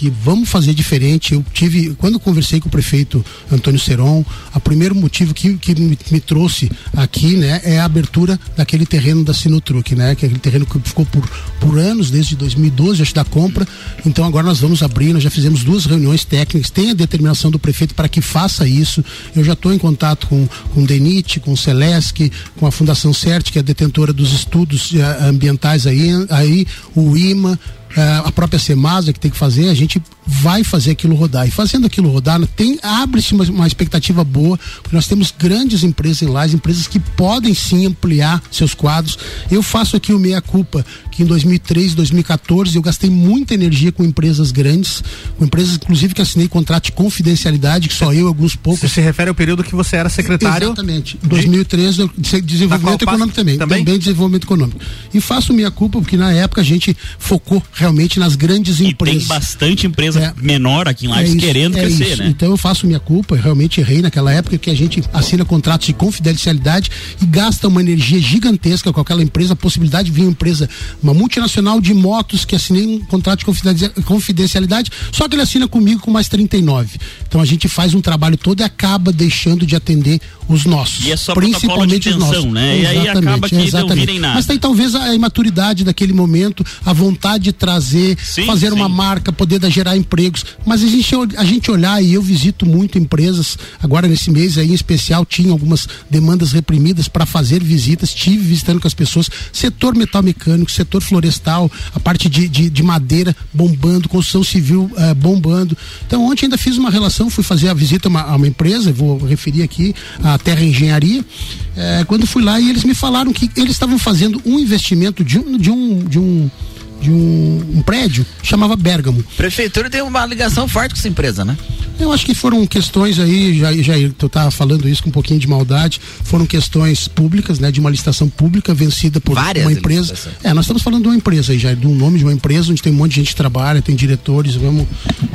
que vamos fazer diferente. Eu tive, quando eu conversei com o prefeito Antônio Seron, o primeiro motivo que, que me, me, trouxe aqui, né, é a abertura daquele terreno da Sinotruque, né, que é aquele terreno que ficou por, por anos, desde 2012, acho da compra. Então agora nós vamos abrir, nós já fizemos duas reuniões técnicas, tem a determinação do prefeito para que faça isso. Eu já estou em contato com, com o DENIT, com o Celesc, com a Fundação CERT, que é detentora dos estudos uh, ambientais aí, aí o IMA, a própria Semasa que tem que fazer, a gente vai fazer aquilo rodar. E fazendo aquilo rodar, tem abre-se uma, uma, expectativa boa, porque nós temos grandes empresas em lá, empresas que podem sim ampliar seus quadros. Eu faço aqui o meia culpa, que em 2013, 2014 eu gastei muita energia com empresas grandes, com empresas inclusive que assinei contrato de confidencialidade, que só eu alguns poucos. Você se refere ao período que você era secretário? Exatamente. Em 2013 eu desenvolvimento econômico também, também, também desenvolvimento econômico. E faço minha culpa porque na época a gente focou realmente nas grandes e empresas. Tem bastante empresa é, menor aqui em Lages é querendo é crescer, isso. né? Então eu faço minha culpa, eu realmente errei naquela época que a gente assina contratos de confidencialidade e gasta uma energia gigantesca com aquela empresa, a possibilidade de vir uma empresa, uma multinacional de motos que assinei um contrato de confidencialidade, só que ele assina comigo com mais 39. Então a gente faz um trabalho todo e acaba deixando de atender os nossos. E é só principalmente de tensão, os nossos. né? Exatamente, e aí acaba que exatamente. não virem nada. Mas tem talvez a imaturidade daquele momento, a vontade de trazer, sim, fazer sim. uma marca, poder gerar empregos. Mas a gente, a gente olhar, e eu visito muito empresas, agora nesse mês aí em especial, tinha algumas demandas reprimidas para fazer visitas, tive visitando com as pessoas, setor metal mecânico, setor florestal, a parte de, de, de madeira bombando, construção civil uh, bombando. Então ontem ainda fiz uma relação, fui fazer a visita a uma, a uma empresa, vou referir aqui, a Terra Engenharia, é, quando fui lá e eles me falaram que eles estavam fazendo um investimento de um, de um, de um de um, um, prédio chamava Bergamo. Prefeitura tem uma ligação forte com essa empresa, né? Eu acho que foram questões aí, já, já tu tá falando isso com um pouquinho de maldade, foram questões públicas, né, de uma licitação pública vencida por Várias uma empresa. É, nós estamos falando de uma empresa aí já, de um nome de uma empresa onde tem um monte de gente que trabalha, tem diretores, vamos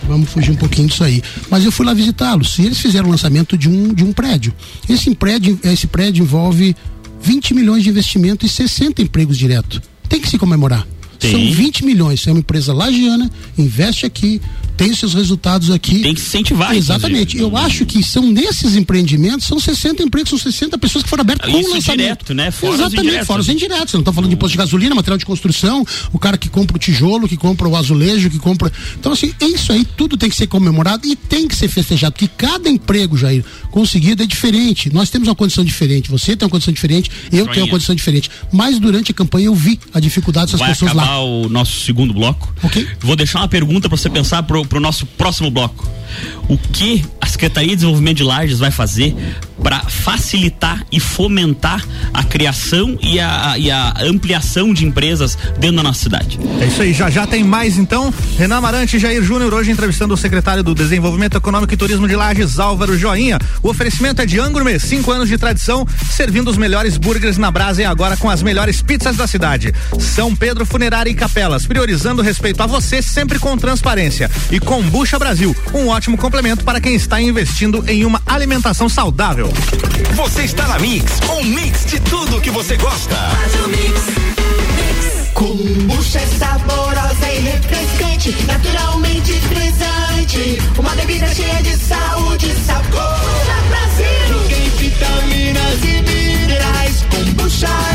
vamos fugir um pouquinho disso aí. Mas eu fui lá visitá-los e eles fizeram o lançamento de um de um prédio. Esse prédio, esse prédio envolve 20 milhões de investimento e 60 empregos direto. Tem que se comemorar. Sim. São 20 milhões. É uma empresa lagiana, investe aqui, tem seus resultados aqui. Tem que incentivar Exatamente. Eu acho que são nesses empreendimentos, são 60 empregos, são 60 pessoas que foram abertas com Isso lançamento. direto, né? Fora Exatamente, fora os indiretos. Você não está falando de imposto de gasolina, material de construção, o cara que compra o tijolo, que compra o azulejo, que compra. Então, assim, é isso aí tudo tem que ser comemorado e tem que ser festejado, porque cada emprego, Jair, conseguido é diferente. Nós temos uma condição diferente, você tem uma condição diferente, eu tenho uma condição diferente. Mas durante a campanha eu vi a dificuldade dessas Vai pessoas acabar lá. o nosso segundo bloco. Ok. Vou deixar uma pergunta para você pensar pro, pro nosso próximo bloco. O que a Secretaria de Desenvolvimento de Lages vai fazer para facilitar e fomentar a criação e a, e a ampliação de empresas dentro da nossa cidade? É isso aí, já já tem mais então. Renan Amarante e Jair Júnior hoje entrevistando o secretário do Desenvolvimento Econômico e Turismo de Lages, Álvaro Joinha. O oferecimento é de Angourmet, cinco anos de tradição, servindo os melhores burgers na brasa e agora com as melhores pizzas da cidade. São Pedro Funerária e Capelas, priorizando o respeito a você sempre com transparência. E Combucha Brasil, um ótimo complemento para quem está investindo em uma alimentação saudável. Você está na Mix, um mix de tudo que você gosta. Kombucha é saborosa e refrescante, naturalmente frisante. Uma bebida cheia de saúde e sabor. Brasil! Tem vitaminas e minerais. Kombucha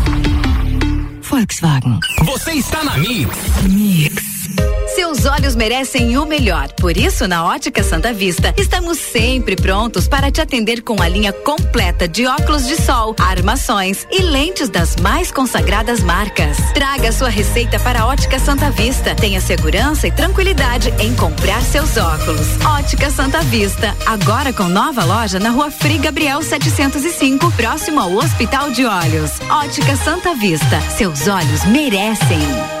Volkswagen. Você está na Mix. Mix. Seus olhos merecem o melhor. Por isso, na Ótica Santa Vista, estamos sempre prontos para te atender com a linha completa de óculos de sol, armações e lentes das mais consagradas marcas. Traga sua receita para a Ótica Santa Vista. Tenha segurança e tranquilidade em comprar seus óculos. Ótica Santa Vista, agora com nova loja na Rua Frei Gabriel 705, próximo ao Hospital de Olhos. Ótica Santa Vista, seus olhos merecem.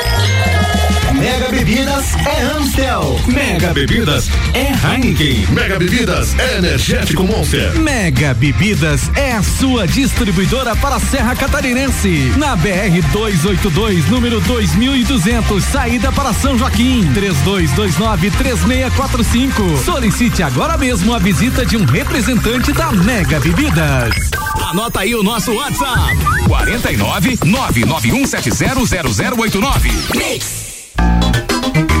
Mega Bebidas é Amstel. Mega Bebidas é Heineken. Mega Bebidas é Energético Monster. Mega Bebidas é a sua distribuidora para a Serra Catarinense. Na BR 282, número 2200, saída para São Joaquim. 32293645. Solicite agora mesmo a visita de um representante da Mega Bebidas. Anota aí o nosso WhatsApp: 49 991700089. Mix. thank you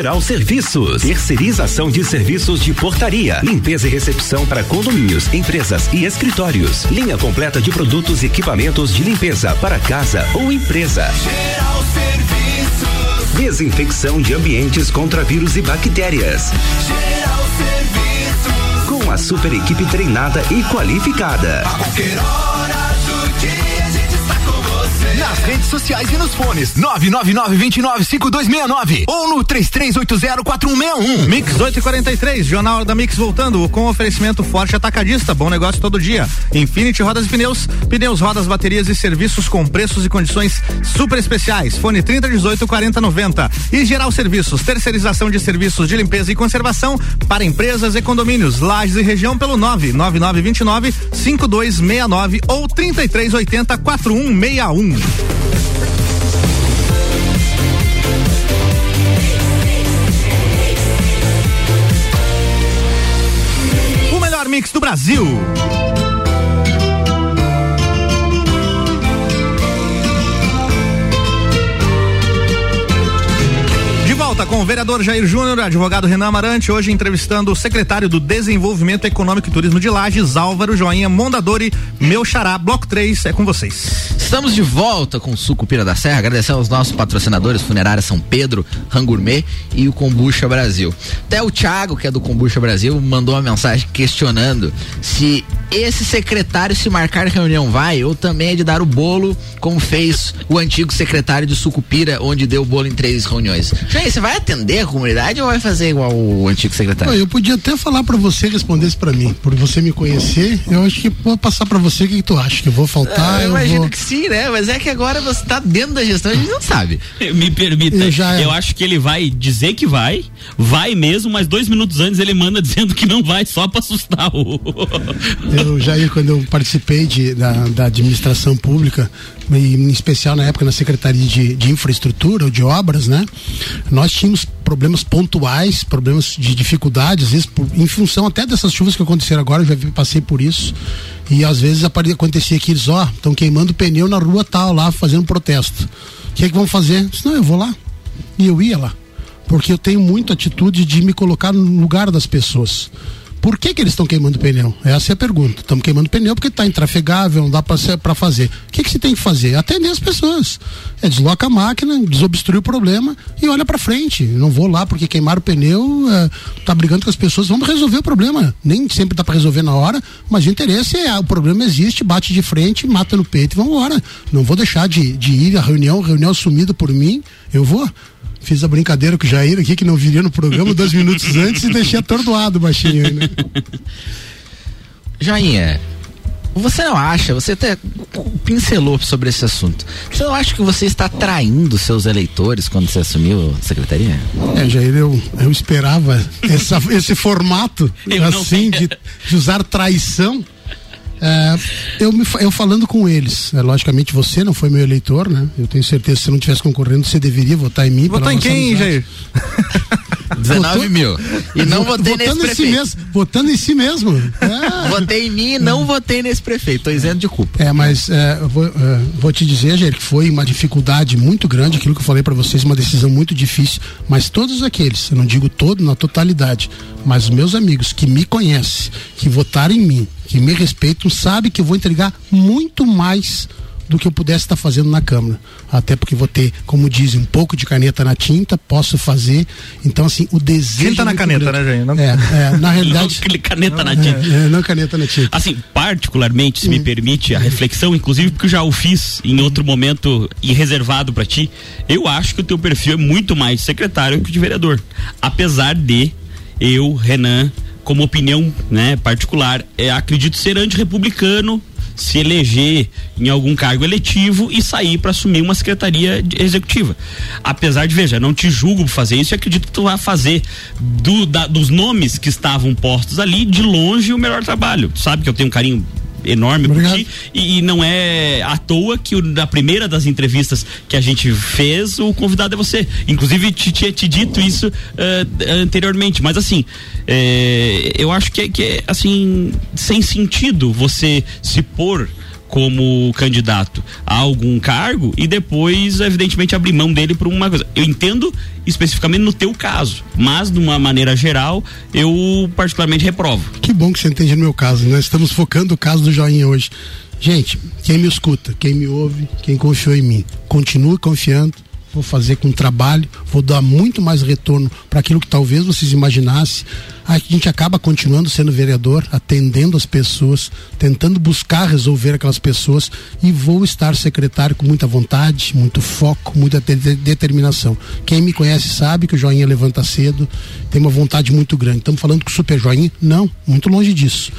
Geral Serviços, terceirização de serviços de portaria, limpeza e recepção para condomínios, empresas e escritórios. Linha completa de produtos e equipamentos de limpeza para casa ou empresa. Geral Serviços. Desinfecção de ambientes contra vírus e bactérias. Geral Serviços. Com a super equipe treinada e qualificada. A qualquer hora do dia a gente está com você. Nas redes sociais e nos fones 999 29 5269 ou no 33804161. Mix 843, Jornal da Mix voltando com oferecimento forte atacadista, bom negócio todo dia. Infinity Rodas e Pneus, pneus, rodas, baterias e serviços com preços e condições super especiais. Fone 3018 4090 e Geral Serviços, terceirização de serviços de limpeza e conservação para empresas e condomínios, lajes e região pelo 99929 5269 ou 3380 4161. Mix do Brasil. Volta com o vereador Jair Júnior, advogado Renan Amarante, hoje entrevistando o secretário do Desenvolvimento Econômico e Turismo de Lages, Álvaro Joinha Mondadori, meu xará, bloco 3, é com vocês. Estamos de volta com o Sucupira da Serra, agradecer aos nossos patrocinadores, Funerária São Pedro, Rangourmet e o Combucha Brasil. Até o Thiago, que é do Combucha Brasil, mandou uma mensagem questionando se esse secretário se marcar reunião vai ou também é de dar o bolo, como fez o antigo secretário de Sucupira, onde deu o bolo em três reuniões. Jair, você vai atender a comunidade ou vai fazer igual o antigo secretário? Eu podia até falar para você responder isso para mim, por você me conhecer, eu acho que vou passar para você o que, que, tu acha, que eu vou faltar, Ah, eu eu imagino vou... que sim, né? Mas é que agora você tá dentro da gestão, a gente não sabe. Me permita, Eu eu, já- acho que ele vai dizer que vai, vai mesmo, mas dois minutos antes ele manda dizendo que não vai, só pra assustar o. Eu, Jair, quando eu participei de, da, da administração pública, em especial na época na Secretaria de, de Infraestrutura ou de Obras, né? Nós tínhamos problemas pontuais, problemas de dificuldades, às vezes por- em função até dessas chuvas que aconteceram agora, eu já passei por isso. E às vezes acontecia que eles, ó, estão queimando pneu na rua tal, lá fazendo protesto. O que é que vão fazer? Disse, não, eu vou lá. E eu ia lá. Porque eu tenho muita atitude de me colocar no lugar das pessoas. Por que, que eles estão queimando pneu? Essa é a pergunta. Estamos queimando pneu porque está intrafegável, não dá para fazer. O que, que se tem que fazer? Atender as pessoas. É, desloca a máquina, desobstrui o problema e olha para frente. Não vou lá porque queimaram o pneu, é, tá brigando com as pessoas. Vamos resolver o problema. Nem sempre dá para resolver na hora, mas o interesse é: o problema existe, bate de frente, mata no peito e vamos embora. Não vou deixar de, de ir à reunião, reunião assumida por mim, eu vou. Fiz a brincadeira com o Jair aqui, que não viria no programa dois minutos antes e deixei atordoado o baixinho aí, né? Joinha, você não acha, você até pincelou sobre esse assunto. Você não acha que você está traindo seus eleitores quando você assumiu a secretaria? É, Jair, eu, eu esperava essa- esse formato assim de, de usar traição. É, eu, me eu falando com eles, é, logicamente você não foi meu eleitor, né? Eu tenho certeza que se não tivesse concorrendo, você deveria votar em mim. Votar em quem, amizade. Jair? 19 mil. E não Vot- votei nesse votando em si prefeito. mesmo, votando em si mesmo. É. Votei em mim e não votei nesse prefeito. Tô isento de culpa. É, mas é, vou, é, vou te dizer, Jair, que foi uma dificuldade muito grande, aquilo que eu falei para vocês, uma decisão muito difícil. Mas todos aqueles, eu não digo todo na totalidade, mas os meus amigos que me conhecem, que votaram em mim, que me respeitam, sabem que eu vou entregar muito mais do que eu pudesse estar fazendo na Câmara. Até porque vou ter, como dizem, um pouco de caneta na tinta, posso fazer. Então, assim, o desejo. Tinta é na caneta, grande. né, Jair? Não- É, é, na realidade. Não, caneta na tinta. É, é, não caneta na tinta. Assim, particularmente, se me permite a reflexão, inclusive porque eu já o fiz em outro momento e reservado pra ti, eu acho que o teu perfil é muito mais de secretário que de vereador. Apesar de eu, Renan, como opinião né, particular, é, acredito ser antirrepublicano se eleger em algum cargo eletivo e sair para assumir uma secretaria executiva. Apesar de, veja, não te julgo por fazer isso e acredito que tu vai fazer do- da- dos nomes que estavam postos ali, de longe, o melhor trabalho. Tu sabe que eu tenho um carinho enorme por ti e, e não é à toa que o, na primeira das entrevistas que a gente fez o convidado é você. Inclusive te tinha te dito isso eh, anteriormente. Mas assim eh, eu acho que, é- que é assim sem sentido você se pôr como candidato a algum cargo e depois, evidentemente, abrir mão dele por uma coisa. Eu entendo especificamente no teu caso, mas de uma maneira geral, eu particularmente reprovo. Que bom que você entende no meu caso. Nós estamos focando o caso do joinha hoje. Gente, quem me escuta, quem me ouve, quem confiou em mim, continue confiando, vou fazer com trabalho, vou dar muito mais retorno para aquilo que talvez vocês imaginassem. A gente acaba continuando sendo vereador, atendendo as pessoas, tentando buscar resolver aquelas pessoas e vou estar secretário com muita vontade, muito foco, muita de de determinação. Quem me conhece sabe que o Joinha levanta cedo, tem uma vontade muito grande. Estamos falando que o Super Joinha? Não, muito longe disso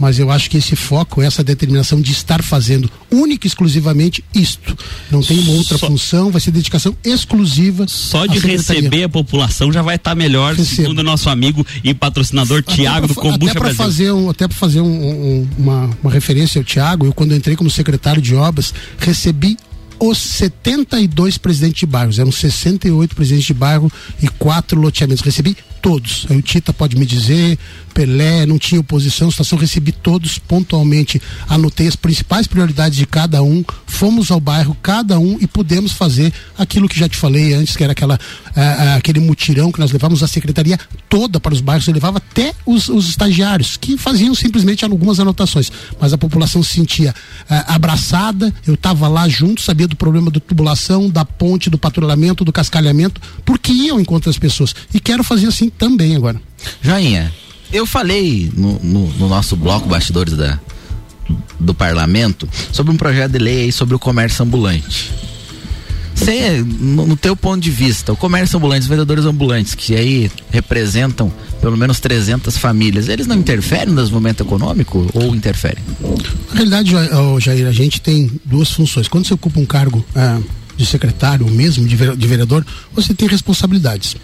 mas eu acho que esse foco, essa determinação de estar fazendo única e exclusivamente isto. Não tem uma outra Só... função, vai ser dedicação exclusiva. Só de receber a população já vai estar tá melhor, Recebo. segundo nosso amigo e patrocinador Tiago do Combucha até para fazer um, Até para fazer um, um, uma, uma referência ao Tiago, eu quando entrei como secretário de obras, recebi os 72 presidentes de bairros. Eram 68 presidentes de bairro e quatro loteamentos. Recebi todos. Aí o Tita pode me dizer, Pelé, não tinha oposição, situação, recebi todos pontualmente, anotei as principais prioridades de cada um, fomos ao bairro, cada um, e pudemos fazer aquilo que já te falei antes, que era aquela, uh, aquele mutirão que nós levávamos a secretaria toda para os bairros, eu levava até os, os estagiários, que faziam simplesmente algumas anotações, mas a população se sentia uh, abraçada, eu estava lá junto, sabia do problema da tubulação, da ponte, do patrulhamento, do cascalhamento, porque iam encontrar as pessoas, e quero fazer assim também agora. Joinha, eu falei no, no, no nosso bloco Bastidores da, do Parlamento sobre um projeto de lei aí sobre o comércio ambulante. Você, no, no teu ponto de vista, o comércio ambulante, os vendedores ambulantes, que aí representam pelo menos 300 famílias, eles não interferem no desenvolvimento econômico ou interferem? Na realidade, Jair, a gente tem duas funções. Quando você ocupa um cargo ah, de secretário ou mesmo de vereador, você tem responsabilidades.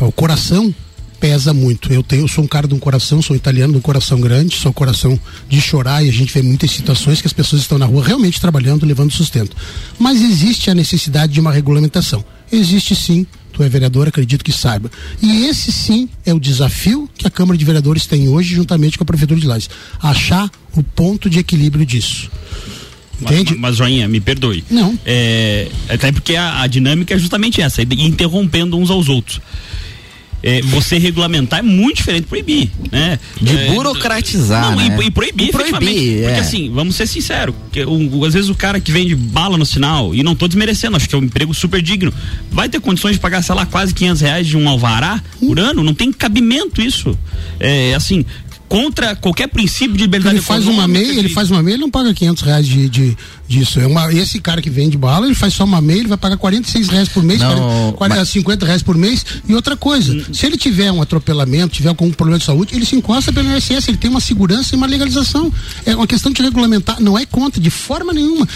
O coração pesa muito. Eu tenho, eu sou um cara de um coração, sou italiano de um coração grande, sou coração de chorar e a gente vê muitas situações que as pessoas estão na rua realmente trabalhando, levando sustento. Mas existe a necessidade de uma regulamentação. Existe sim, tu é vereador, acredito que saiba. E esse sim é o desafio que a Câmara de Vereadores tem hoje, juntamente com a Prefeitura de Lages. Achar o ponto de equilíbrio disso. Entende? Mas, mas, Joinha, me perdoe. Não. É, até porque a, a dinâmica é justamente essa, interrompendo uns aos outros é, você regulamentar é muito diferente de proibir, né? De é, burocratizar, não, né? e, e, proibir, e proibir é. Porque assim, vamos ser sinceros, que, um, às vezes o cara que vende bala no sinal, e não estou desmerecendo, acho que é um emprego super digno, vai ter condições de pagar, sei lá, quase 500 reais de um alvará por ano? Não tem cabimento isso. É, assim, contra qualquer princípio de liberdade ele faz uma meia, ele faz uma meia, ele não paga 500 reais de, de disso. É uma, esse cara que vende bala, ele faz só uma meia, ele vai pagar 46 reais por mês, não, 40, mas... 50 reais por mês. E outra coisa, hum. se ele tiver um atropelamento, tiver algum problema de saúde, ele se encosta pelo INSS, ele tem uma segurança e uma legalização. É uma questão de regulamentar, não é contra de forma nenhuma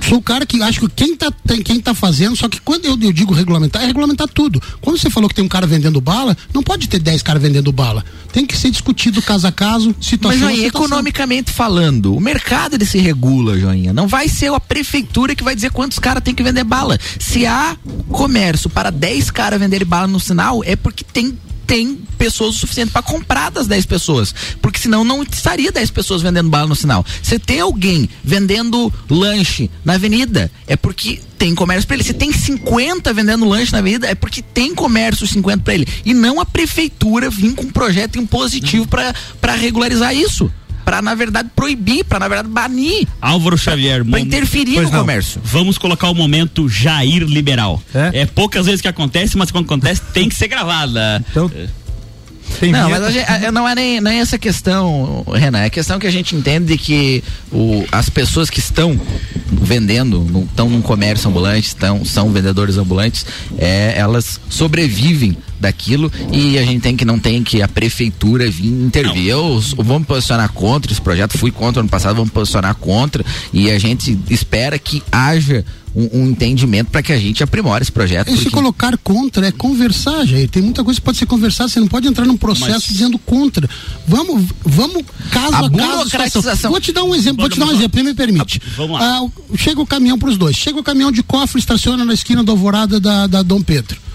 sou o cara que acho que quem tá, tem, quem tá fazendo, só que quando eu, eu, digo regulamentar, é regulamentar tudo. Quando você falou que tem um cara vendendo bala, não pode ter 10 caras vendendo bala. Tem que ser discutido caso a caso, situação Mas, Joinha, economicamente falando, o mercado ele se regula, Joinha. Não vai ser a prefeitura que vai dizer quantos caras tem que vender bala. Se há comércio para 10 caras venderem bala no sinal, é porque tem tem pessoas o suficiente para comprar das 10 pessoas. Porque senão não estaria 10 pessoas vendendo bala no sinal. Se tem alguém vendendo lanche na avenida, é porque tem comércio para ele. Se tem 50 vendendo lanche na avenida, é porque tem comércio 50 para ele. E não a prefeitura vir com um projeto impositivo para regularizar isso para na verdade proibir, para na verdade banir. Álvaro Xavier, para interferir no não. comércio. Vamos colocar o momento Jair liberal. É? é poucas vezes que acontece, mas quando acontece tem que ser gravada. Então, é. Tem não, mas gente, não é nem, nem essa questão, Renan. É a questão que a gente entende que o, as pessoas que estão vendendo, estão num comércio ambulante, estão, são vendedores ambulantes, é, elas sobrevivem daquilo e a gente tem que não tem que a prefeitura vir intervir. Eu, eu vou me posicionar contra esse projeto, fui contra ano passado, vamos posicionar contra e a gente espera que haja um, um entendimento para que a gente aprimore esse projeto. E porque... se colocar contra é conversar, Jair. Tem muita coisa que pode ser conversada, você não pode entrar num processo Mas... dizendo contra. Vamos, vamos caso a, a caso. Vou te dar um exemplo, vou te dar um exemplo, me permite. Ah, vamos lá. Ah, chega o caminhão para os dois. Chega o caminhão de cofre, estaciona na esquina da Alvorada da, da Dom Pedro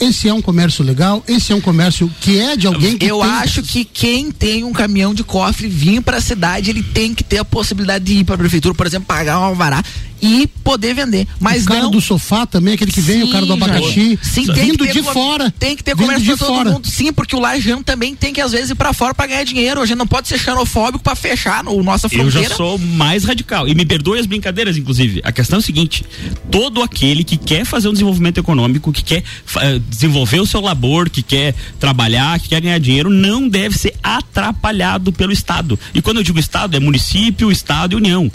esse é um comércio legal, esse é um comércio que é de alguém que Eu tem... acho que quem tem um caminhão de cofre vir para a cidade, ele tem que ter a possibilidade de ir para a prefeitura, por exemplo, pagar um alvará e poder vender. Mas o cara não... do sofá também, aquele que vem, o cara do abacaxi, Sim, vindo tem de fora. Tem que ter comércio de pra todo fora. mundo. Sim, porque o lajano também tem que às vezes ir pra fora pra ganhar dinheiro. A gente não pode ser xenofóbico pra fechar no nossa Eu fronteira. já sou mais radical. E me perdoe as brincadeiras, inclusive. A questão é o seguinte: todo aquele que quer fazer um desenvolvimento econômico, que quer eh, desenvolver o seu labor, que quer trabalhar, que quer ganhar dinheiro, não deve ser atrapalhado pelo Estado. E quando eu digo Estado, é município, Estado e União.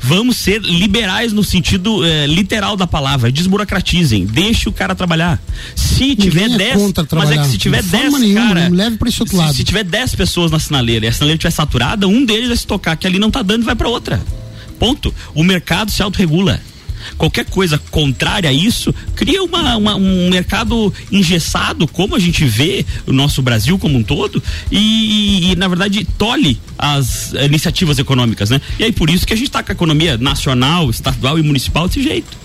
Vamos ser liberais no sentido eh, literal da palavra. Desburocratizem. Deixe o cara trabalhar. Se tiver Ninguém é 10. contra mas é que se tiver De forma 10, nenhuma, cara. leve pra esse outro se- lado. Se tiver 10 pessoas na sinaleira e a sinaleira estiver saturada, um deles vai se tocar que ali não tá dando e vai para outra. Ponto. O mercado se autorregula. Qualquer coisa contrária a isso cria uma, uma- um mercado engessado, como a gente vê o nosso Brasil como um todo, e, e, na verdade tolhe as eh, iniciativas econômicas, né? E aí por isso que a gente está com a economia nacional, estadual e municipal desse jeito.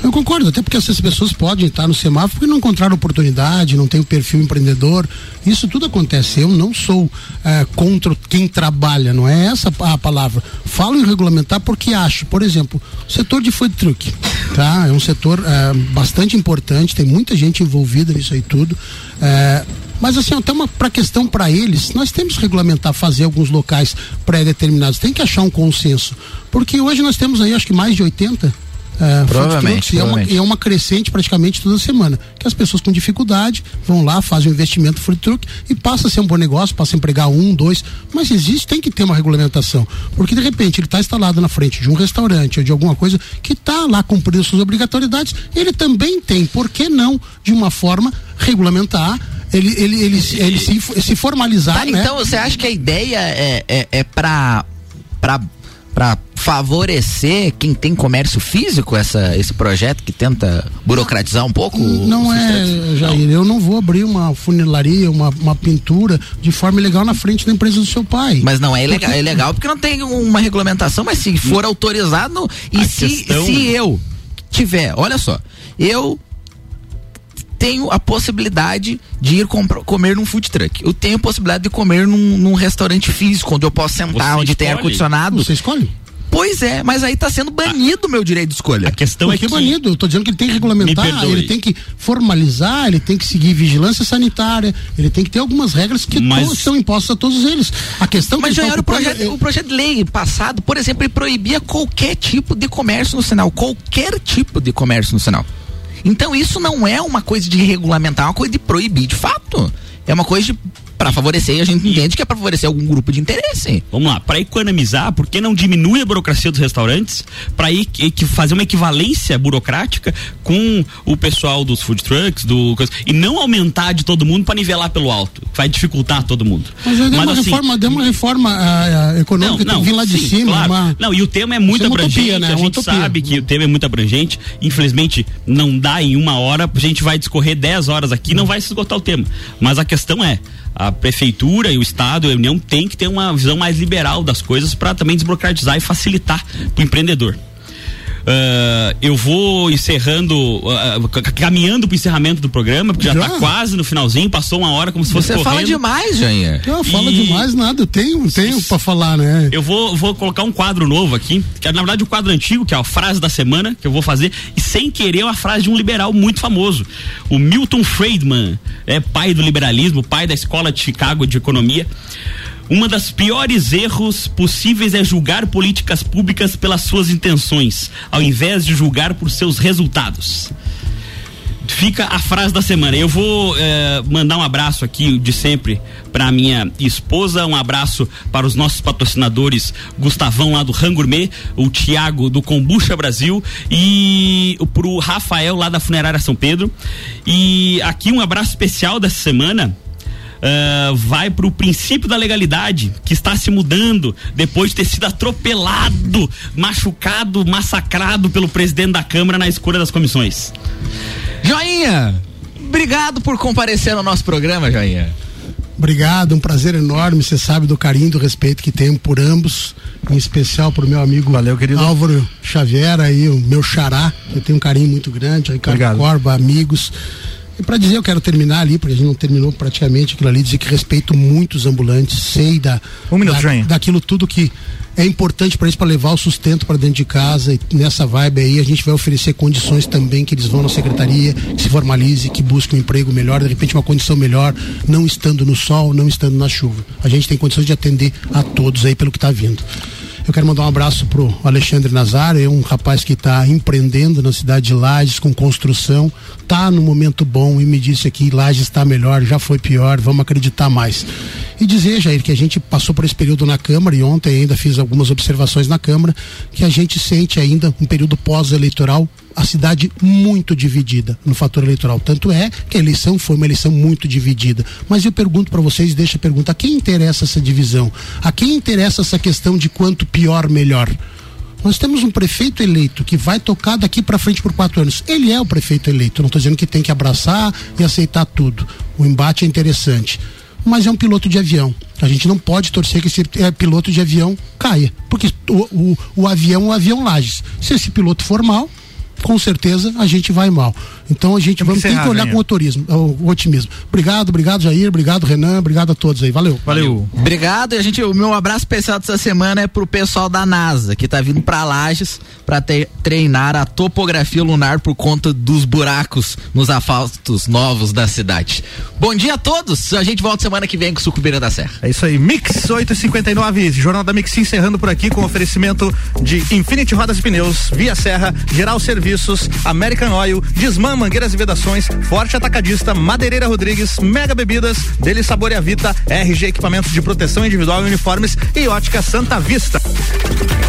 Eu concordo, até porque essas pessoas podem estar no semáforo porque não encontraram oportunidade, não tem o perfil empreendedor. Isso tudo acontece. Eu não sou eh, contra quem trabalha, não é essa a palavra. Falo em regulamentar porque acho, por exemplo, o setor de food truck, tá? É um setor eh, bastante importante, tem muita gente envolvida nisso aí tudo. Eh, mas assim, até uma pra questão para eles, nós temos que regulamentar, fazer alguns locais pré-determinados. Tem que achar um consenso. Porque hoje nós temos aí, acho que mais de 80 é, Provavelmente, trucks, e é, uma, e é uma crescente praticamente toda semana. Que as pessoas com dificuldade vão lá, fazem um investimento food truck e passa a ser um bom negócio, passa a empregar um, dois. Mas existe, tem que ter uma regulamentação. Porque de repente ele está instalado na frente de um restaurante ou de alguma coisa que está lá cumprindo suas obrigatoriedades, ele também tem, por que não, de uma forma, regulamentar. Ele, ele, ele, se- ele se, se formalizar, Tá, né? Então você acha que a ideia é, é, é pra favorecer quem tem comércio físico, essa, esse projeto que tenta burocratizar um pouco? Não é, Jair, eu não vou abrir uma funilaria, uma, uma pintura de forma ilegal na frente da empresa do seu pai. Mas não é ilegal, é legal porque não tem uma regulamentação, mas se for autorizado e A se, questão- se eu tiver, olha só, eu tenho a possibilidade de ir comer num food truck. Eu tenho a possibilidade de comer num, num restaurante físico, onde eu posso sentar, Você onde tem escolhe. ar-condicionado. Você escolhe? Pois é, mas aí tá sendo banido o meu direito de escolha. A questão Por é que que. banido? Eu tô dizendo que ele tem que Me regulamentar, ele tem que formalizar, ele tem que seguir vigilância sanitária, ele tem que ter algumas regras que Mas- impostas a todos eles. A questão Mas que já ele tá era o projeto, é- o projeto de lei passado, por exemplo, ele proibia qualquer tipo de comércio no sinal, qualquer tipo de comércio no sinal. Então isso não é uma coisa de regulamentar, é uma coisa de proibir de fato. É uma coisa de para favorecer, e a gente entende que é para favorecer algum grupo de interesse. Vamos lá, para economizar, por que não diminui a burocracia dos restaurantes para fazer uma equivalência burocrática com o pessoal dos food trucks, do e não aumentar de todo mundo para nivelar pelo alto, que vai dificultar todo mundo. Mas aí deu uma assim, reforma, deu uma reforma ah, ah, econômica tem que vir lá de sim, cima. claro. uma- Não, e o tema é muito é abrangente, utopia, né? a É gente utopia. sabe que o tema é muito abrangente, infelizmente não dá em uma hora, a gente vai discorrer 10 horas aqui, não vai se esgotar o tema. Mas a questão é, a prefeitura e o estado a União tem que ter uma visão mais liberal das coisas para também desburocratizar e facilitar para o empreendedor. Ah, eu vou encerrando, c- caminhando para o encerramento do programa, porque já Já? está quase no finalzinho, passou uma hora como se fosse Você fala correndo. demais, Jair. Não, fala E- demais nada, eu tenho, tenho pra falar, né? Eu vou, vou colocar um quadro novo aqui, que é na verdade o quadro antigo, que é a frase da semana, que eu vou fazer, e sem querer é uma frase de um liberal muito famoso. O Milton Friedman, é pai do liberalismo, pai da escola de Chicago de economia. Uma das piores erros possíveis é julgar políticas públicas pelas suas intenções, ao invés de julgar por seus resultados fica a frase da semana. Eu vou eh, mandar um abraço aqui de sempre para minha esposa, um abraço para os nossos patrocinadores Gustavão lá do Rangourmet, o Tiago do Combucha Brasil e pro Rafael lá da Funerária São Pedro. E aqui um abraço especial dessa semana. Ah, vai para o princípio da legalidade que está se mudando depois de ter sido atropelado, machucado, massacrado pelo presidente da Câmara na escolha das comissões. Joinha, obrigado por comparecer no nosso programa, Joinha. Obrigado, um prazer enorme. Você sabe do carinho, do respeito que tenho por ambos, em especial pro meu amigo Valeu, querido. Álvaro Xavier, aí, o meu xará, que eu tenho um carinho muito grande, Ricardo Obrigado. Corba, amigos. E para dizer, eu quero terminar ali, porque a gente não terminou praticamente aquilo ali, dizer que respeito muito os ambulantes, sei da, Um da- daquilo tudo que é importante para eles para levar o sustento para dentro de casa e nessa vibe aí a gente vai oferecer condições também que eles vão na secretaria, que se formalize, que busquem um emprego melhor, de repente uma condição melhor, não estando no sol, não estando na chuva. A gente tem condições de atender a todos aí pelo que está vindo. Eu quero mandar um abraço pro Alexandre Nazário, é um rapaz que está empreendendo na cidade de Lages com construção, tá no momento bom e me disse aqui Lages está melhor, já foi pior, vamos acreditar mais. E dizer, Jair, que a gente passou por esse período na Câmara e ontem ainda fiz algumas observações na Câmara, que a gente sente ainda um período pós-eleitoral a cidade muito dividida no fator eleitoral. Tanto é que a eleição foi uma eleição muito dividida. Mas eu pergunto para vocês, deixa a pergunta, a quem interessa essa divisão? A quem interessa essa questão de quanto pior, melhor? Nós temos um prefeito eleito que vai tocar daqui para frente por quatro anos. Ele é o prefeito eleito. Não estou dizendo que tem que abraçar e aceitar tudo. O embate é interessante. Mas é um piloto de avião. A gente não pode torcer que esse é, piloto de avião caia. Porque o, o, o avião é avião Lages. Se esse piloto for mal, com certeza a gente vai mal. Então a gente vamos, tem que olhar com otimismo, o otimismo. Obrigado, obrigado Jair, obrigado Renan, obrigado a todos aí. Valeu. Valeu. Obrigado. E a gente, o meu abraço especial dessa semana é pro pessoal da NASA, que tá vindo para Lages para treinar a topografia lunar por conta dos buracos nos asfaltos novos da cidade. Bom dia a todos. A gente volta semana que vem com Sucubira da Serra. É isso aí. Mix 859, Jornal da Mix encerrando por aqui com oferecimento de Infinity Rodas e Pneus, Via Serra, Geral Serviços, American Oil, Desmã Mangueiras e Vedações, Forte Atacadista, Madeireira Rodrigues, Mega Bebidas, Dele Sabor e a Vita, RG Equipamentos de Proteção Individual e Uniformes e Ótica Santa Vista.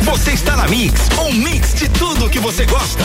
Você está na Mix, um mix de tudo que você gosta.